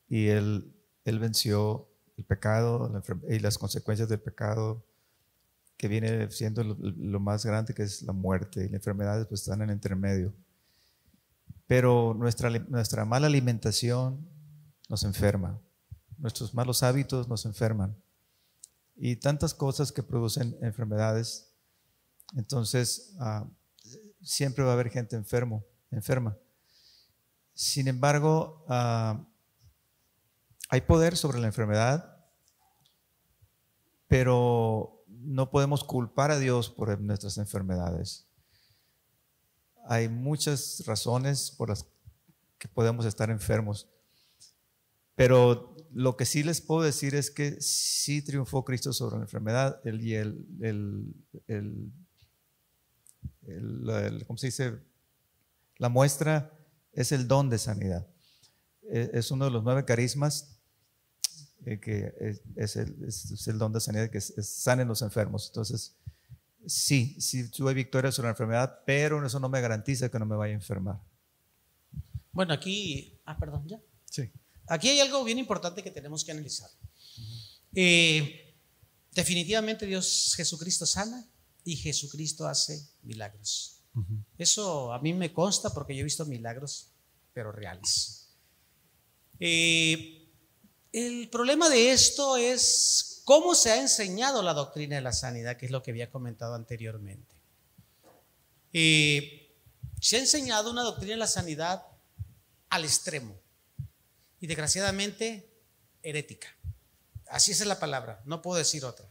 y él, él venció el pecado y las consecuencias del pecado que viene siendo lo, lo, más grande que es la muerte y las enfermedades pues están en el intermedio. Pero nuestra, nuestra mala alimentación nos enferma, nuestros malos hábitos nos enferman y tantas cosas que producen enfermedades. Entonces, uh, siempre va a haber gente enfermo, enferma. Sin embargo, uh, hay poder sobre la enfermedad, pero no podemos culpar a Dios por nuestras enfermedades. Hay muchas razones por las que podemos estar enfermos, pero lo que sí les puedo decir es que sí triunfó Cristo sobre la enfermedad el, y el, el, el, el, ¿cómo se dice? La muestra es el don de sanidad. E, es uno de los nueve carismas eh, que es, es, el, es, el, don de sanidad, que sanen los enfermos. Entonces, sí, sí tuve victoria sobre la enfermedad, pero eso no me garantiza que no me vaya a enfermar. Bueno, aquí, ah, perdón, ya. Sí. Aquí hay algo bien importante que tenemos que analizar. Eh, definitivamente Dios Jesucristo sana y Jesucristo hace milagros. Uh -huh. Eso a mí me consta porque yo he visto milagros, pero reales. Eh, el problema de esto es cómo se ha enseñado la doctrina de la sanidad, que es lo que había comentado anteriormente. Eh, se ha enseñado una doctrina de la sanidad al extremo y desgraciadamente herética. Así es la palabra, no puedo decir otra.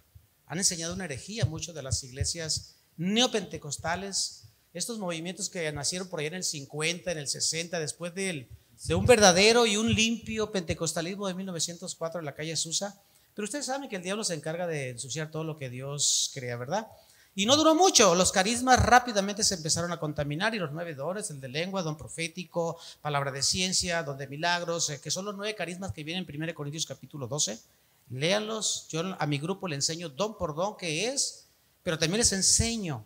Han enseñado una herejía muchas de las iglesias neopentecostales, estos movimientos que nacieron por ahí en el 50, en el 60, después del de un verdadero y un limpio pentecostalismo de 1904 en la calle Susa. Pero ustedes saben que el diablo se encarga de ensuciar todo lo que Dios crea, ¿verdad? Y no duró mucho, los carismas rápidamente se empezaron a contaminar y los nueve dones, el de lengua, don profético, palabra de ciencia, don de milagros, eh, que son los nueve carismas que vienen en 1 Corintios capítulo 12. Léanlos, yo a mi grupo le enseño don por don qué es, pero también les enseño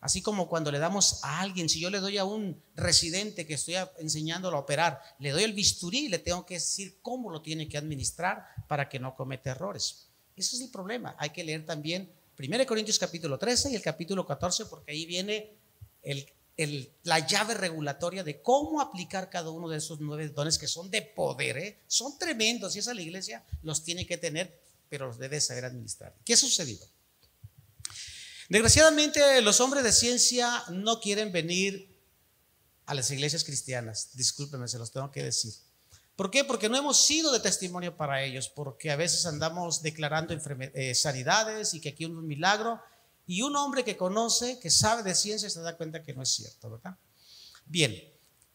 Así como cuando le damos a alguien, si yo le doy a un residente que estoy enseñándolo a operar, le doy el bisturí le tengo que decir cómo lo tiene que administrar para que no cometa errores. Ese es el problema. Hay que leer también 1 Corintios capítulo 13 y el capítulo 14 porque ahí viene la llave regulatoria de cómo aplicar cada uno de esos nueve dones que son de poder. ¿eh? Son tremendos y esa la iglesia los tiene que tener, pero los debe saber administrar. ¿Qué ha sucedido? Desgraciadamente, los hombres de ciencia no quieren venir a las iglesias cristianas. Discúlpenme, se los tengo que decir. ¿Por qué? Porque no hemos sido de testimonio para ellos, porque a veces andamos declarando eh, sanidades y que aquí hay un milagro, y un hombre que conoce, que sabe de ciencia, se da cuenta que no es cierto, ¿verdad? Bien,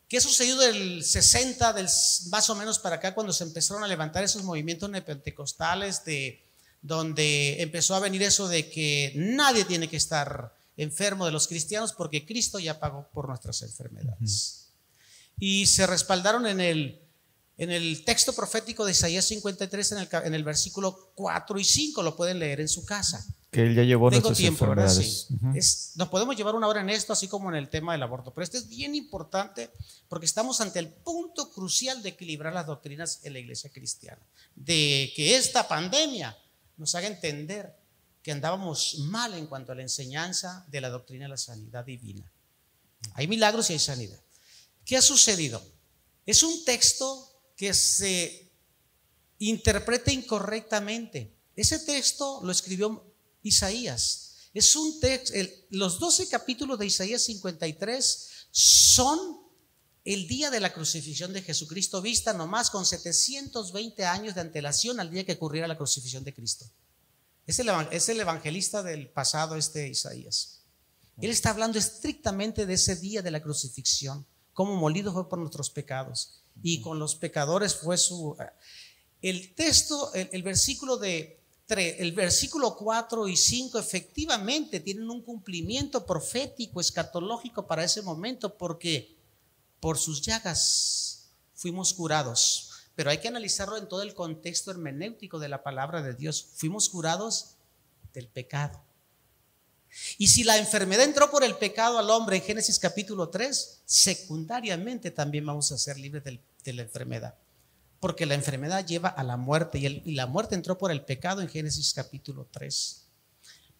¿qué ha sucedido del 60, del, más o menos para acá, cuando se empezaron a levantar esos movimientos pentecostales de donde empezó a venir eso de que nadie tiene que estar enfermo de los cristianos porque Cristo ya pagó por nuestras enfermedades. Y se respaldaron en el, en el texto profético de Isaías 53, en el, en el versículo 4 y 5, lo pueden leer en su casa. Que él ya llevó Tengo nuestras tiempo, enfermedades. Sí. Es- nos podemos llevar una hora en esto, así como en el tema del aborto. Pero este es bien importante porque estamos ante el punto crucial de equilibrar las doctrinas en la iglesia cristiana. De que esta pandemia nos haga entender que andábamos mal en cuanto a la enseñanza de la doctrina de la sanidad divina. Hay milagros y hay sanidad. ¿Qué ha sucedido? Es un texto que se interpreta incorrectamente. Ese texto lo escribió Isaías. Es un texto, los 12 capítulos de Isaías 53 son el día de la crucifixión de Jesucristo vista nomás con 720 años de antelación al día que ocurriera la crucifixión de Cristo. Es el, evan- es el evangelista del pasado, este Isaías. Él está hablando estrictamente de ese día de la crucifixión, cómo molido fue por nuestros pecados y con los pecadores fue su... El texto, el, el versículo de el versículo 4 y 5 efectivamente tienen un cumplimiento profético, escatológico para ese momento, porque por sus llagas fuimos curados. Pero hay que analizarlo en todo el contexto hermenéutico de la palabra de Dios. Fuimos curados del pecado. Y si la enfermedad entró por el pecado al hombre en Génesis capítulo 3, secundariamente también vamos a ser libres de la enfermedad. Porque la enfermedad lleva a la muerte y, y la muerte entró por el pecado en Génesis capítulo 3.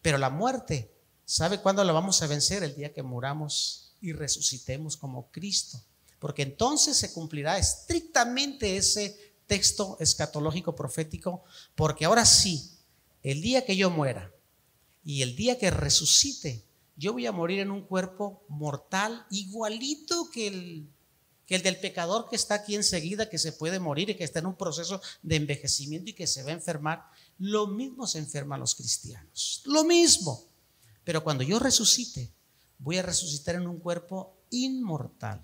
Pero la muerte, ¿sabe cuándo la vamos a vencer? El día que muramos y resucitemos como Cristo. Porque entonces se cumplirá estrictamente ese texto escatológico profético, porque ahora sí, el día que yo muera y el día que resucite, yo voy a morir en un cuerpo mortal igualito que el, que el del pecador que está aquí enseguida, que se puede morir y que está en un proceso de envejecimiento y que se va a enfermar. Lo mismo se enferman los cristianos, lo mismo. Pero cuando yo resucite, voy a resucitar en un cuerpo inmortal,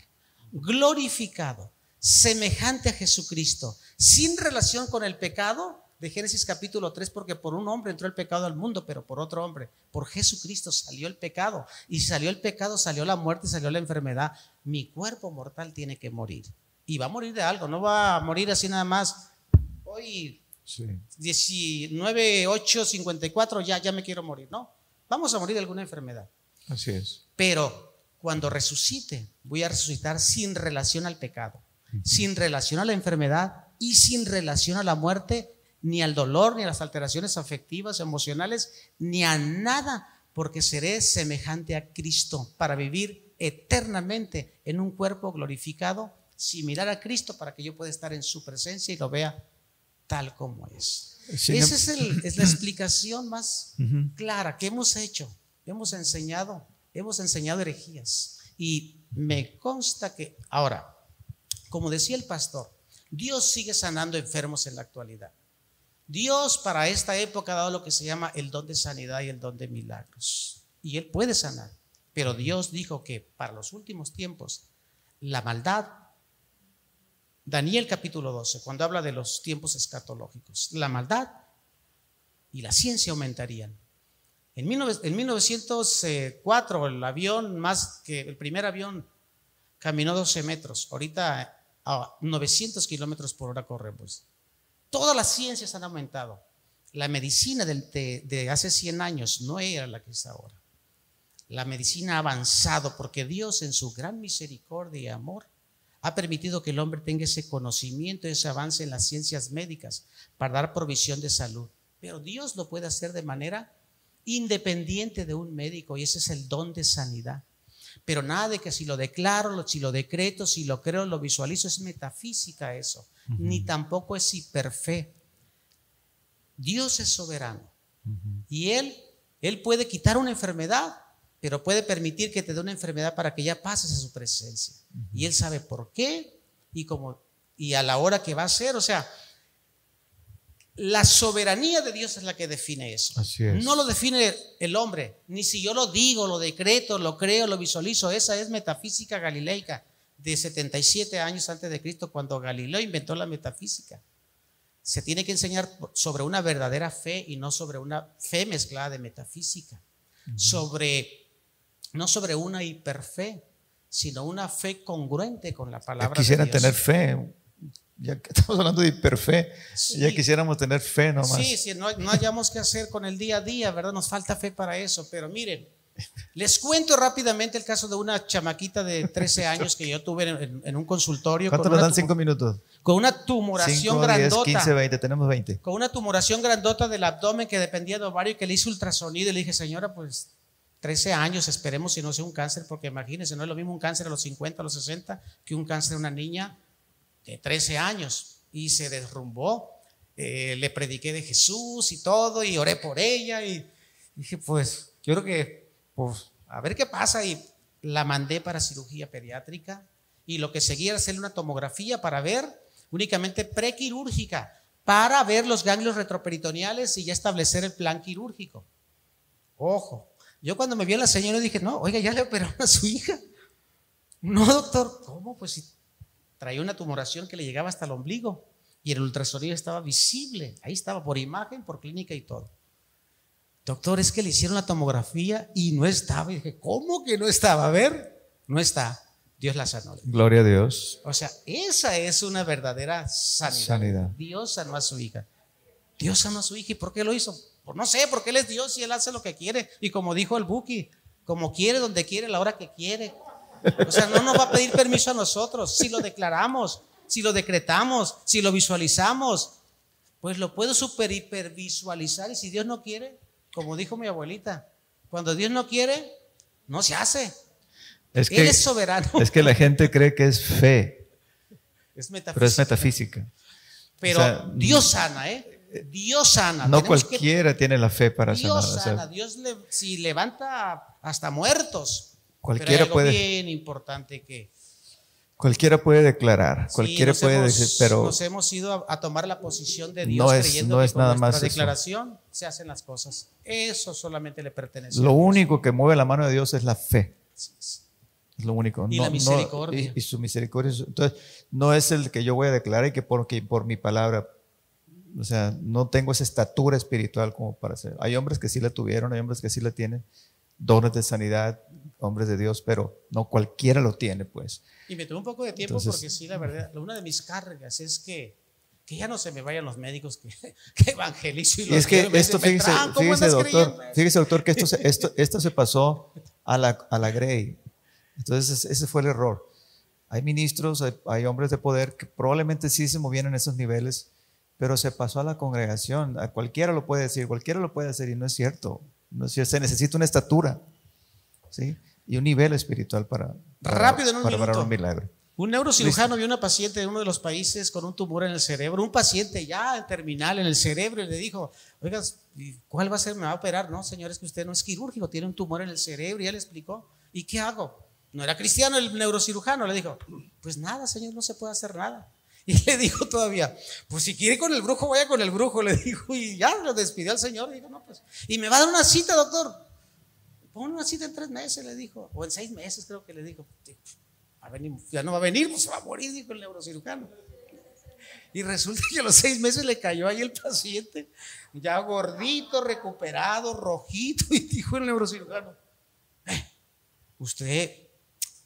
glorificado, semejante a Jesucristo, sin relación con el pecado de Génesis capítulo 3, porque por un hombre entró el pecado al mundo, pero por otro hombre, por Jesucristo salió el pecado. Y salió el pecado, salió la muerte, salió la enfermedad. Mi cuerpo mortal tiene que morir. Y va a morir de algo, no va a morir así nada más. Hoy Sí. 19, 8, 54, ya, ya me quiero morir. No, vamos a morir de alguna enfermedad. Así es. Pero cuando resucite, voy a resucitar sin relación al pecado, sin relación a la enfermedad y sin relación a la muerte, ni al dolor, ni a las alteraciones afectivas, emocionales, ni a nada, porque seré semejante a Cristo para vivir eternamente en un cuerpo glorificado, similar a Cristo, para que yo pueda estar en su presencia y lo vea tal como es. Esa es, el- es la explicación más clara que hemos hecho. Hemos enseñado, hemos enseñado herejías. Y me consta que, ahora, como decía el pastor, Dios sigue sanando enfermos en la actualidad. Dios para esta época ha dado lo que se llama el don de sanidad y el don de milagros. Y Él puede sanar. Pero Dios dijo que para los últimos tiempos, la maldad Daniel capítulo 12, cuando habla de los tiempos escatológicos, la maldad y la ciencia aumentarían. En, 19- en 1904 el avión más que el primer avión caminó 12 metros, ahorita a 900 kilómetros por hora corremos. Todas las ciencias han aumentado. La medicina de hace 100 años no era la que es ahora. La medicina ha avanzado porque Dios en su gran misericordia y amor ha permitido que el hombre tenga ese conocimiento, ese avance en las ciencias médicas para dar provisión de salud. Pero Dios lo puede hacer de manera independiente de un médico y ese es el don de sanidad. Pero nada de que si lo declaro, si lo decreto, si lo creo, lo visualizo, es metafísica eso, ni tampoco es hiperfe. Dios es soberano y Él Él puede quitar una enfermedad, pero puede permitir que te dé una enfermedad para que ya pases a su presencia. Y Él sabe por qué y cómo y a la hora que va a ser. O sea, la soberanía de Dios es la que define eso. Así es. No lo define el hombre, ni si yo lo digo, lo decreto, lo creo, lo visualizo. Esa es metafísica galileica de 77 años antes de Cristo, cuando Galileo inventó la metafísica. Se tiene que enseñar sobre una verdadera fe y no sobre una fe mezclada de metafísica. Sobre, no sobre una hiperfe, sino una fe congruente con la palabra Quisieran de Dios. tener fe. Ya que estamos hablando de hiperfe, Sí. ya quisiéramos tener fe nomás. Sí, sí, no, no hayamos que hacer con el día a día, ¿verdad? Nos falta fe para eso, pero miren, les cuento rápidamente el caso de una chamaquita de 13 años que yo tuve en, en un consultorio ¿Cuánto nos dan? Cinco minutos. con una tumoración 5, 10, grandota. 15, 20. Tenemos 20. con una tumoración grandota del abdomen que dependía de ovario y que le hice ultrasonido y le dije, señora, pues 13 años, esperemos si no sea un cáncer, porque imagínense, no es lo mismo un cáncer a los 50, a los 60, que un cáncer a una niña de 13 años. Y se derrumbó. Eh, le prediqué de Jesús y todo, y oré por ella, y dije, pues, yo creo que, pues, a ver qué pasa, y la mandé para cirugía pediátrica, y lo que seguía era hacerle una tomografía para ver, únicamente prequirúrgica, para ver los ganglios retroperitoneales y ya establecer el plan quirúrgico. Ojo, yo cuando me vi a la señora dije, no, oiga, ya le operaron a su hija. No, doctor, ¿cómo? Pues si traía una tumoración que le llegaba hasta el ombligo y el ultrasonido estaba visible, ahí estaba por imagen, por clínica y todo. Doctor, es que le hicieron la tomografía y no estaba. Y dije, ¿cómo que no estaba? A ver, no está. Dios la sanó. Gloria a Dios. O sea, esa es una verdadera sanidad. Sanidad. Dios sanó a su hija. Dios sanó a su hija. ¿Y por qué lo hizo? Pues no sé, porque Él es Dios y Él hace lo que quiere. Y como dijo el Buki, como quiere, donde quiere, la hora que quiere. O sea, no nos va a pedir permiso a nosotros. Si lo declaramos, si lo decretamos, si lo visualizamos, pues lo puedo super hiper visualizar. Y si Dios no quiere, como dijo mi abuelita, cuando Dios no quiere, no se hace. Es Él que, es soberano. es que la gente cree que es fe, Es pero es metafísica. Pero O sea, Dios sana, ¿eh? Dios sana. No Tenemos que- cualquiera tiene la fe para Dios sanar. o sea, sana. Dios le- si levanta hasta muertos. Cualquiera pero puede- bien importante que cualquiera puede declarar, sí, cualquiera puede hemos- decir, pero nos hemos ido a, a tomar la posición de Dios No es- creyendo no que es con nada nuestra más eso. declaración se hacen las cosas. Eso solamente le pertenece. a lo Dios. único que mueve la mano de Dios es la fe. Sí, sí. Es lo único. Y No- la no- misericordia. y, y su misericordia. Entonces, no es el que yo voy a declarar y que porque por mi palabra. O sea, no tengo esa estatura espiritual como para hacer. Hay hombres que sí la tuvieron, hay hombres que sí la tienen, dones de sanidad, hombres de Dios, pero no cualquiera lo tiene, pues. Y me tomó un poco de tiempo Entonces- porque sí, la verdad, una de mis cargas es que, que ya no se me vayan los médicos que, que evangelizo y, Y los es que esto, dicen, fíjese, "Beltrán, ¿cómo fíjese, doctor, creyendo eso?" fíjese, doctor, que esto se, esto, esto se pasó a la, a la Grey. Entonces, ese fue el error. Hay ministros, hay, hay hombres de poder que probablemente sí se movían en esos niveles, pero se pasó a la congregación. A cualquiera lo puede decir, cualquiera lo puede hacer y no es cierto. No es cierto. Se necesita una estatura ¿sí? Y un nivel espiritual para, para, Rápido, en un para minuto. un milagro. Un neurocirujano vio una paciente de uno de los países con un tumor en el cerebro, un paciente ya en terminal en el cerebro y le dijo, oiga, ¿y ¿cuál va a ser? ¿Me va a operar? No, señor, es que usted no es quirúrgico, tiene un tumor en el cerebro y ya le explicó. ¿Y qué hago? No era cristiano el neurocirujano, le dijo, pues nada, señor, no se puede hacer nada. Y le dijo todavía, pues si quiere con el brujo, vaya con el brujo, le dijo, y ya lo despidió al señor, y dijo, no, pues, y me va a dar una cita, doctor. Pon una cita en tres meses, le dijo, o en seis meses creo que le dijo. Ya no va a venir, pues se va a morir, dijo el neurocirujano. Y resulta que a los seis meses le cayó ahí el paciente, ya gordito, recuperado, rojito, y dijo el neurocirujano, "Eh, usted,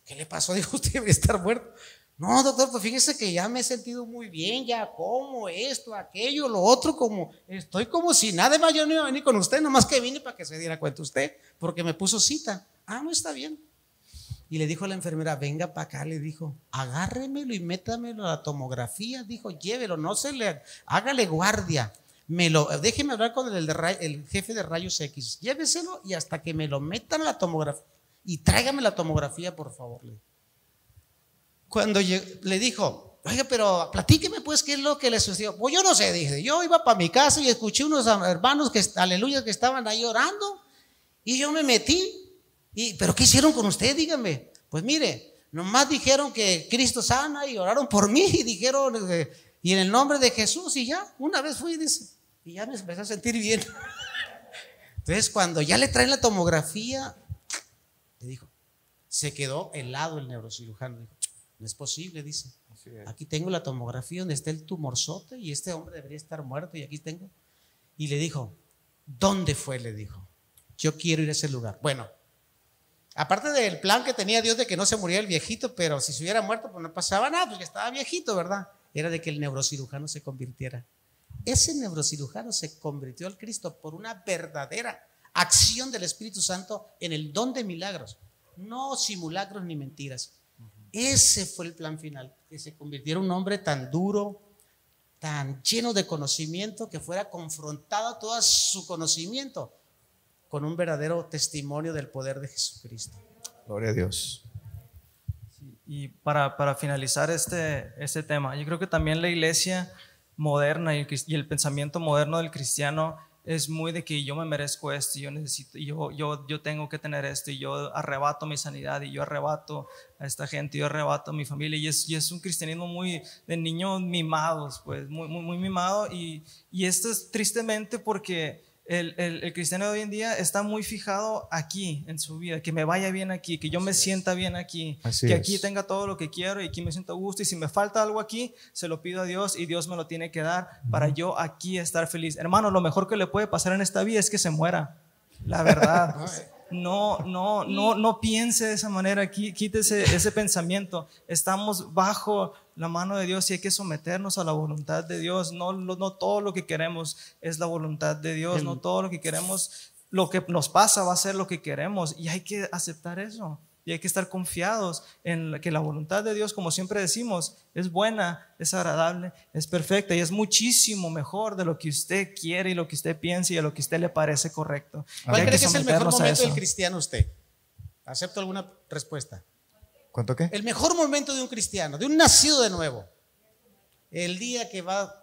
¿qué le pasó? Dijo, usted debe estar muerto. No, doctor, pues fíjese que ya me he sentido muy bien, ya como esto, aquello, lo otro, como estoy como si nada más yo no iba a venir con usted, nomás que vine para que se diera cuenta usted, porque me puso cita. Ah, no está bien. Y le dijo a la enfermera, venga para acá, le dijo, agárremelo y métamelo a la tomografía, dijo, llévelo, no se le, hágale guardia. Me lo, déjeme hablar con el, jefe de rayos X, lléveselo y hasta que me lo metan a la tomografía. Y tráigame la tomografía, por favor. le. Cuando le dijo, oiga, pero platíqueme pues qué es lo que le sucedió. Pues yo no sé, dije, yo iba para mi casa y escuché unos hermanos que, aleluya, que estaban ahí orando Y yo me metí. Y, ¿Pero qué hicieron con usted? Dígame. Pues mire, nomás dijeron que Cristo sana y oraron por mí y dijeron, eh, y en el nombre de Jesús, y ya, una vez fui, y ya me empecé a sentir bien. Entonces, cuando ya le traen la tomografía, le dijo, se quedó helado el neurocirujano. Dijo, no es posible, dice. Aquí tengo la tomografía donde está el tumorzote y este hombre debería estar muerto y aquí tengo. Y le dijo, ¿dónde fue? Le dijo, yo quiero ir a ese lugar. Bueno, aparte del plan que tenía Dios de que no se muriera el viejito, pero si se hubiera muerto, pues no pasaba nada, porque estaba viejito, ¿verdad? Era de que el neurocirujano se convirtiera. Ese neurocirujano se convirtió al Cristo por una verdadera acción del Espíritu Santo en el don de milagros, no simulacros ni mentiras. Ese fue el plan final, que se convirtiera un hombre tan duro, tan lleno de conocimiento, que fuera confrontado todo su conocimiento con un verdadero testimonio del poder de Jesucristo. Gloria a Dios. Y para, para finalizar este, este tema, yo creo que también la iglesia moderna y el, y el pensamiento moderno del cristiano es muy de que yo me merezco esto, y yo necesito, yo, yo, yo tengo que tener esto, y yo arrebato mi sanidad, y yo arrebato a esta gente, yo arrebato a mi familia, y es, y es un cristianismo muy de niños mimados, pues, muy, muy, muy mimado, y, y esto es tristemente porque el, el, el, cristiano de hoy en día está muy fijado aquí en su vida, que me vaya bien aquí, que yo me sienta bien aquí, Así que es. aquí tenga todo lo que quiero y aquí me siento a gusto. Y si me falta algo aquí, se lo pido a Dios y Dios me lo tiene que dar para yo aquí estar feliz. Hermano, lo mejor que le puede pasar en esta vida es que se muera. La verdad. No, no, no, no piense de esa manera, quítese ese pensamiento. Estamos bajo la mano de Dios y hay que someternos a la voluntad de Dios. No, lo- no todo lo que queremos es la voluntad de Dios, no todo lo que queremos, lo que nos pasa va a ser lo que queremos y hay que aceptar eso. Y hay que estar confiados en que la voluntad de Dios, como siempre decimos, es buena, es agradable, es perfecta y es muchísimo mejor de lo que usted quiere y lo que usted piensa y a lo que a usted le parece correcto. ¿Cuál cree que es el mejor momento del cristiano usted? ¿Acepto alguna respuesta? ¿Cuánto qué? El mejor momento de un cristiano, de un nacido de nuevo. El día que va,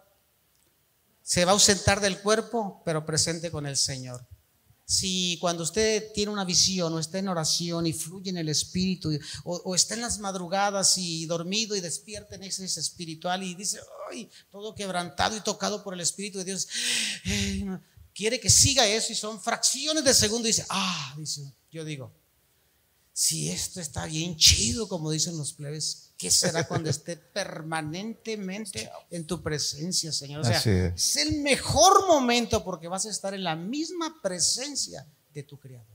se va a ausentar del cuerpo, pero presente con el Señor. Si cuando usted tiene una visión o está en oración y fluye en el espíritu, o, está en las madrugadas y dormido y despierta en ese espiritual y dice, ay, todo quebrantado y tocado por el Espíritu de Dios, ay, no", quiere que siga eso y son fracciones de segundo y dice, ah, dice, yo digo, si esto está bien chido, como dicen los plebes, ¿qué será cuando esté permanentemente en tu presencia, Señor? O sea, es el mejor momento porque vas a estar en la misma presencia de tu Creador.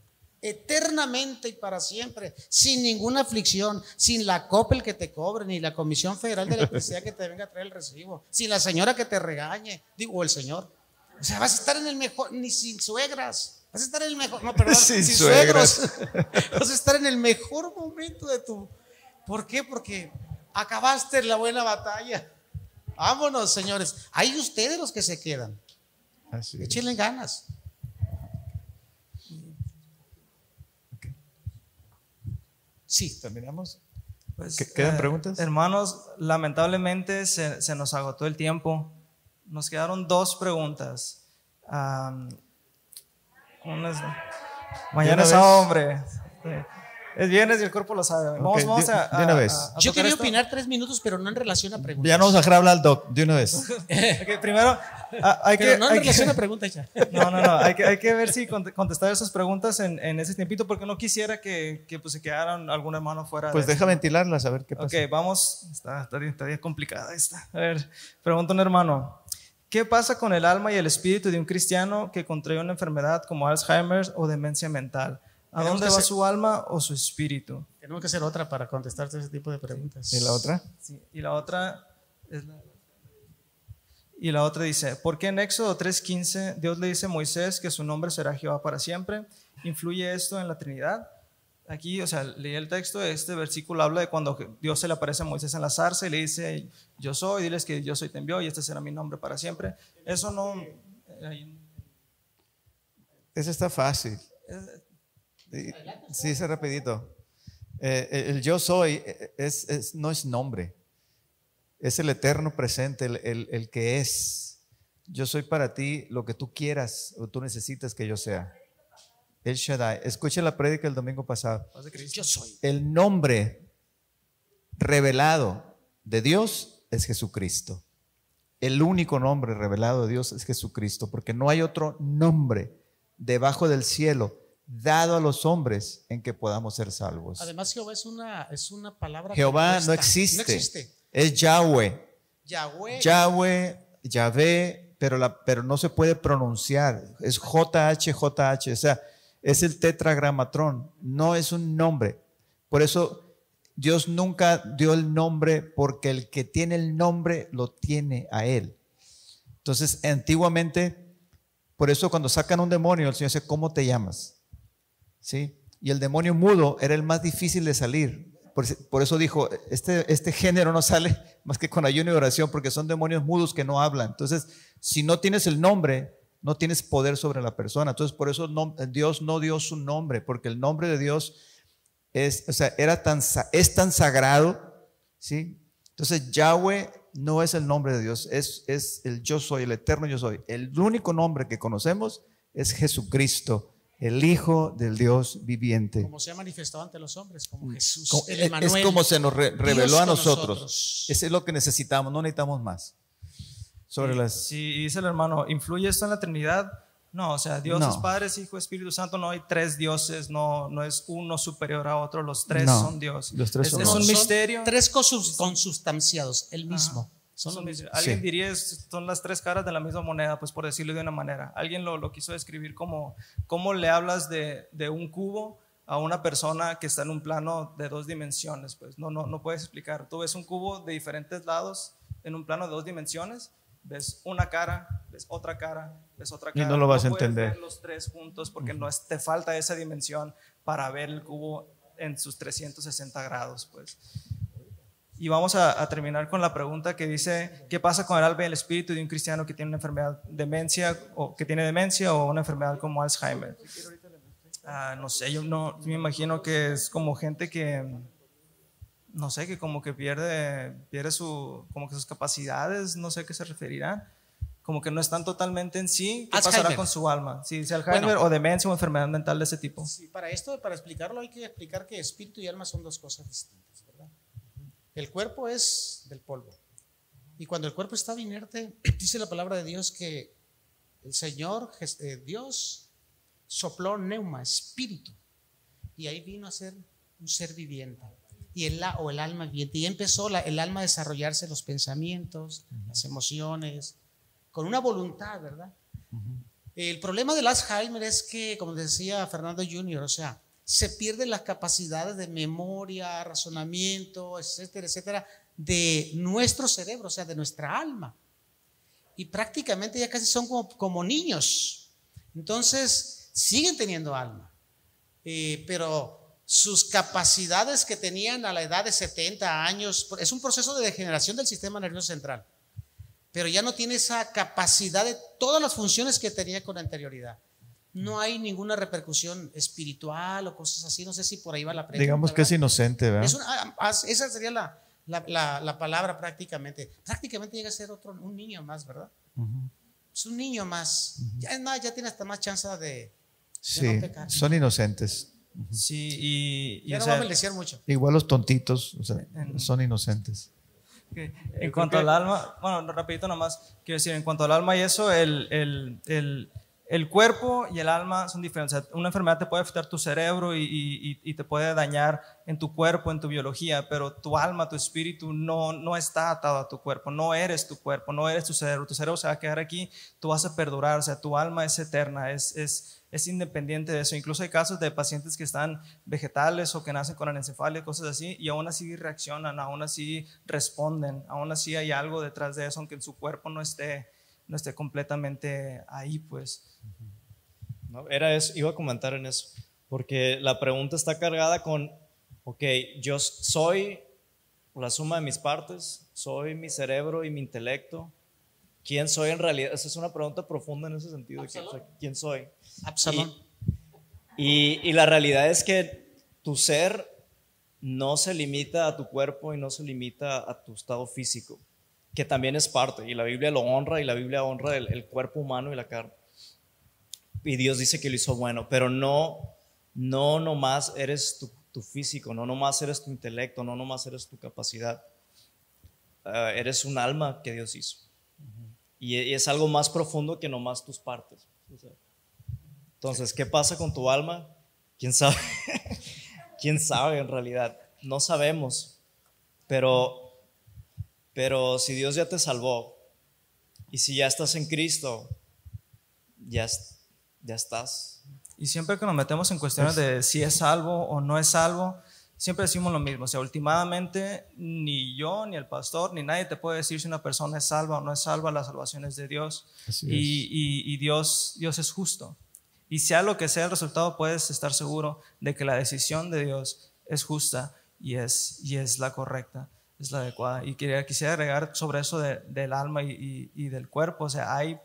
Eternamente y para siempre, sin ninguna aflicción, sin la COPEL que te cobre, ni la Comisión Federal de Electricidad que te venga a traer el recibo, sin la señora que te regañe, digo, o el señor. O sea, vas a estar en el mejor, ni sin suegras, vas a estar en el mejor, no, perdón, Sin suegros. Vas a estar en el mejor momento de tu. ¿Por qué? Porque acabaste la buena batalla. Vámonos, señores. Hay ustedes los que se quedan. Así. Échenle ganas. Sí. ¿Terminamos? Pues, ¿Qué- quedan eh, preguntas? Hermanos, lamentablemente se, se nos agotó el tiempo. Nos quedaron dos preguntas. Am, unas- mañana es hombre. Es viernes y el cuerpo lo sabe. Vamos, vamos de- a, de una a- vez. a- a Yo quería esto. opinar tres minutos, pero no en relación a preguntas. Ya no vamos a dejar hablar al doc de una vez. Primero, hay Pero que, no en hay relación que- a preguntas ya. No, no, no. Hay que, hay que ver si cont- contestar esas preguntas en, en ese tiempito porque no quisiera que, que, pues, se quedaran algún hermano fuera. Pues de deja ventilarlas a ver qué pasa. Ok, vamos. Está, está, bien- está bien complicada esta. A ver, pregunta un hermano. ¿Qué pasa con el alma y el espíritu de un cristiano que contrae una enfermedad como Alzheimer o demencia mental? ¿A dónde va su alma o su espíritu? Tenemos que hacer otra para contestarte ese tipo de preguntas. ¿Y la otra? Sí, Y la otra es la- Y la otra dice, ¿por qué en Éxodo 3.15 Dios le dice a Moisés que su nombre será Jehová para siempre? ¿Influye esto en la Trinidad? Aquí, o sea, leí el texto, este versículo habla de cuando Dios se le aparece a Moisés en la zarza y le dice, yo soy, diles que yo soy te envió y este será mi nombre para siempre. Eso no... ahí- Ese está fácil. Sí, Sí, ese rapidito. Eh, el, yo soy eh, es, es- no es nombre. Es el eterno presente, el, el- el que es. Yo soy para ti lo que tú quieras o tú necesitas que yo sea. El Shaddai. La prédica el domingo pasado. Yo soy. El nombre revelado de Dios es Jesucristo. El único nombre revelado de Dios es Jesucristo, porque no hay otro nombre debajo del cielo dado a los hombres en que podamos ser salvos. Además, Jehová es una, es una palabra. Jehová no existe. No existe. Es Yahweh. Yahweh. Yahweh, Yahvé, pero, la, pero no se puede pronunciar. Es JH, JH. O sea, es el tetragramatrón. No es un nombre. Por eso Dios nunca dio el nombre porque el que tiene el nombre lo tiene a él. Entonces, antiguamente, por eso cuando sacan un demonio, el Señor dice, ¿cómo te llamas? ¿Sí? Y el demonio mudo era el más difícil de salir. Por, eso dijo, este, este género no sale más que con ayuno y oración, porque son demonios mudos que no hablan. Entonces, si no tienes el nombre, no tienes poder sobre la persona. Entonces, por eso no, Dios no dio su nombre, porque el nombre de Dios es, o sea, era tan, es tan sagrado, ¿sí? Entonces, Yahweh no es el nombre de Dios, es, es el yo soy, el eterno yo soy. El único nombre que conocemos es Jesucristo, el Hijo del Dios viviente. Como se ha manifestado ante los hombres, como Jesús. Como- el Emmanuel, es como se nos re- reveló Dios a con nosotros. Ese es lo que necesitamos, no necesitamos más. Sobre las... Sí, y dice el hermano, ¿influye esto en la Trinidad? No, o sea, Dios No. es Padre, es Hijo, Espíritu Santo, no hay tres dioses, no, no es uno superior a otro, los tres No, son Dios. los tres es, son es uno. un Son misterio. Tres cosas consubstanciados, el mismo. Ajá. Son Son. Alguien Sí. diría, es- son las tres caras de la misma moneda, pues por decirlo de una manera. Alguien lo, lo quiso describir como, cómo le hablas de, de un cubo a una persona que está en un plano de dos dimensiones, pues no, no, no puedes explicar. Tú ves un cubo de diferentes lados en un plano de dos dimensiones, ves una cara, ves otra cara, ves otra Y cara. no lo vas a puedes entender. ver los tres juntos porque no es, te falta esa dimensión para ver el cubo en sus 360 grados, pues. Y vamos a, a terminar con la pregunta que dice, ¿qué pasa con el alma y el espíritu de un cristiano que tiene una enfermedad demencia o que tiene demencia o una enfermedad como Alzheimer? Ah, no sé, yo no yo me imagino que es como gente que no sé, que como que pierde pierde su como que sus capacidades, no sé a qué se referirán. Como que no están totalmente en sí, ¿qué pasará Alzheimer. con su alma? Si es Alzheimer Bueno. o demencia o enfermedad mental de ese tipo. Sí, para esto, para explicarlo, hay que explicar que espíritu y alma son dos cosas distintas, ¿verdad? El cuerpo es del polvo. Y cuando el cuerpo está inerte, dice la palabra de Dios que el Señor, eh, Dios, sopló neuma, espíritu. Y ahí vino a ser un ser viviente. Y el, o el alma viviente. Y empezó la- el alma a desarrollarse los pensamientos, las emociones, con una voluntad, ¿verdad? El problema del Alzheimer es que, como decía Fernando Jr., o sea, se pierden las capacidades de memoria, razonamiento, etcétera, etcétera, de nuestro cerebro, o sea, de nuestra alma. Y prácticamente ya casi son como, como niños. Entonces, siguen teniendo alma, Eh, pero sus capacidades que tenían a la edad de 70 años, es un proceso de degeneración del sistema nervioso central pero ya no tiene esa capacidad de todas las funciones que tenía con anterioridad. No hay ninguna repercusión espiritual o cosas así. No sé si por ahí va la pregunta. Digamos que es inocente, ¿verdad? Es una- ah, ah, esa sería la, la- la- la palabra prácticamente. Prácticamente llega a ser otro, un niño más, ¿verdad? Es un niño más. Ya, es más, ya tiene hasta más chance de, Sí, no pecar. son inocentes. Sí, y, y, ya o no sea, va a mucho. Igual los tontitos, o sea, En- son inocentes. Que En cuanto al alma, bueno, no, rapidito nomás, quiero decir, en cuanto al alma y eso, el, el, el, el cuerpo y el alma son diferentes. O sea, una enfermedad te puede afectar tu cerebro y, y- y- y te puede dañar en tu cuerpo, en tu biología, pero tu alma, tu espíritu no, no está atado a tu cuerpo, no eres tu cuerpo, no eres tu cerebro. Tu cerebro se va a quedar aquí, tú vas a perdurar, o sea, tu alma es eterna, es, es, es independiente de eso. Incluso hay casos de pacientes que están vegetales o que nacen con anencefalia, cosas así, y aún así reaccionan, aún así responden, aún así hay algo detrás de eso, aunque en su cuerpo no esté, no esté completamente ahí, pues. No, era eso, iba a comentar en eso, porque la pregunta está cargada con, ok, yo soy la suma de mis partes, soy mi cerebro y mi intelecto. ¿Quién soy en realidad? Esa es una pregunta profunda en ese sentido. de ¿Quién soy? Absalón. Y, y la realidad es que tu ser no se limita a tu cuerpo y no se limita a tu estado físico, que también es parte, y la Biblia lo honra y la Biblia honra el, el cuerpo humano y la carne. y Dios dice que lo hizo bueno, pero no, no nomás eres tu, tu físico, no nomás eres tu intelecto, no nomás eres tu capacidad. Ah, eres un alma que Dios hizo. y, y es algo más profundo que nomás tus partes. O sea, entonces, ¿qué pasa con tu alma? ¿Quién sabe? ¿Quién sabe en realidad? No sabemos. Pero, pero si Dios ya te salvó y si ya estás en Cristo, ya, es- ya estás. Y siempre que nos metemos en cuestiones de si es salvo o no es salvo, siempre decimos lo mismo. O sea, últimamente ni yo, ni el pastor, ni nadie te puede decir si una persona es salva o no es salva. La salvación es de Dios. Así y, y- y Dios, Dios es justo. Y sea lo que sea el resultado, puedes estar seguro de que la decisión de Dios es justa y es, y es la correcta, es la adecuada. Y quería, quisiera agregar sobre eso de- del alma y, y- del cuerpo. O sea, hay,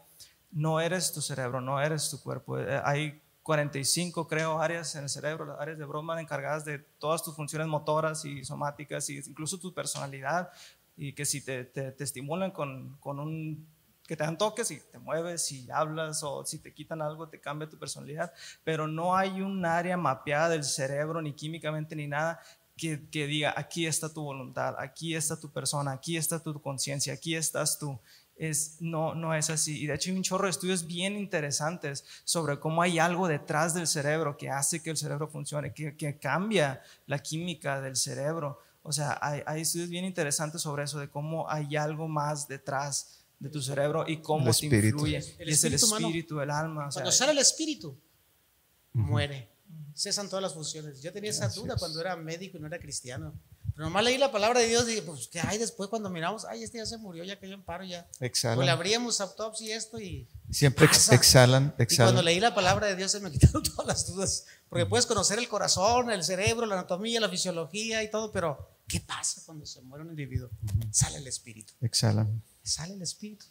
no eres tu cerebro, no eres tu cuerpo. Eh, Hay 45, creo, áreas en el cerebro, áreas de broma encargadas de todas tus funciones motoras y somáticas, y incluso tu personalidad, y que si te, te- te estimulan con, con un que te dan toques y te mueves y hablas o si te quitan algo te cambia tu personalidad, pero no hay un área mapeada del cerebro ni químicamente ni nada que, que diga aquí está tu voluntad, aquí está tu persona, aquí está tu conciencia, aquí estás tú. Es, no, no es así. Y de hecho hay un chorro de estudios bien interesantes sobre cómo hay algo detrás del cerebro que hace que el cerebro funcione, que, que cambia la química del cerebro. O sea, hay, hay estudios bien interesantes sobre eso, de cómo hay algo más detrás de tu cerebro y cómo El te espíritu. influye. El y es el espíritu el alma. o sea, Cuando sale el espíritu, muere. Cesan todas las funciones. Yo tenía esa duda cuando era médico y no era cristiano. Pero nomás leí la palabra de Dios y dije, pues, ¿qué hay después cuando miramos? Ay, este ya se murió, ya cayó en paro, ya. Exhalan. Pues le abríamos autopsia y esto y... Siempre ex- exhalan, Y cuando exhalan. leí la palabra de Dios se me quitaron todas las dudas. Porque puedes conocer el corazón, el cerebro, la anatomía, la fisiología y todo, pero ¿qué pasa cuando se muere un individuo? Sale el espíritu. Exhalan. Sale el espíritu.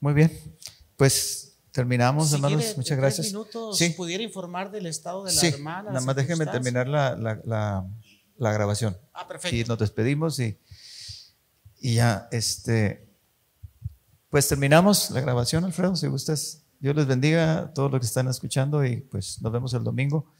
Muy bien. Pues terminamos, Si hermanos. quiere, Muchas gracias. minutos, Sí. pudiera informar del estado de la Sí, hermana. nada más déjenme terminar la, la- la- la grabación. Ah, perfecto. Y nos despedimos y, y ya, este, pues terminamos la grabación, Alfredo, si gustas. Dios les bendiga a todos los que están escuchando y pues nos vemos el domingo.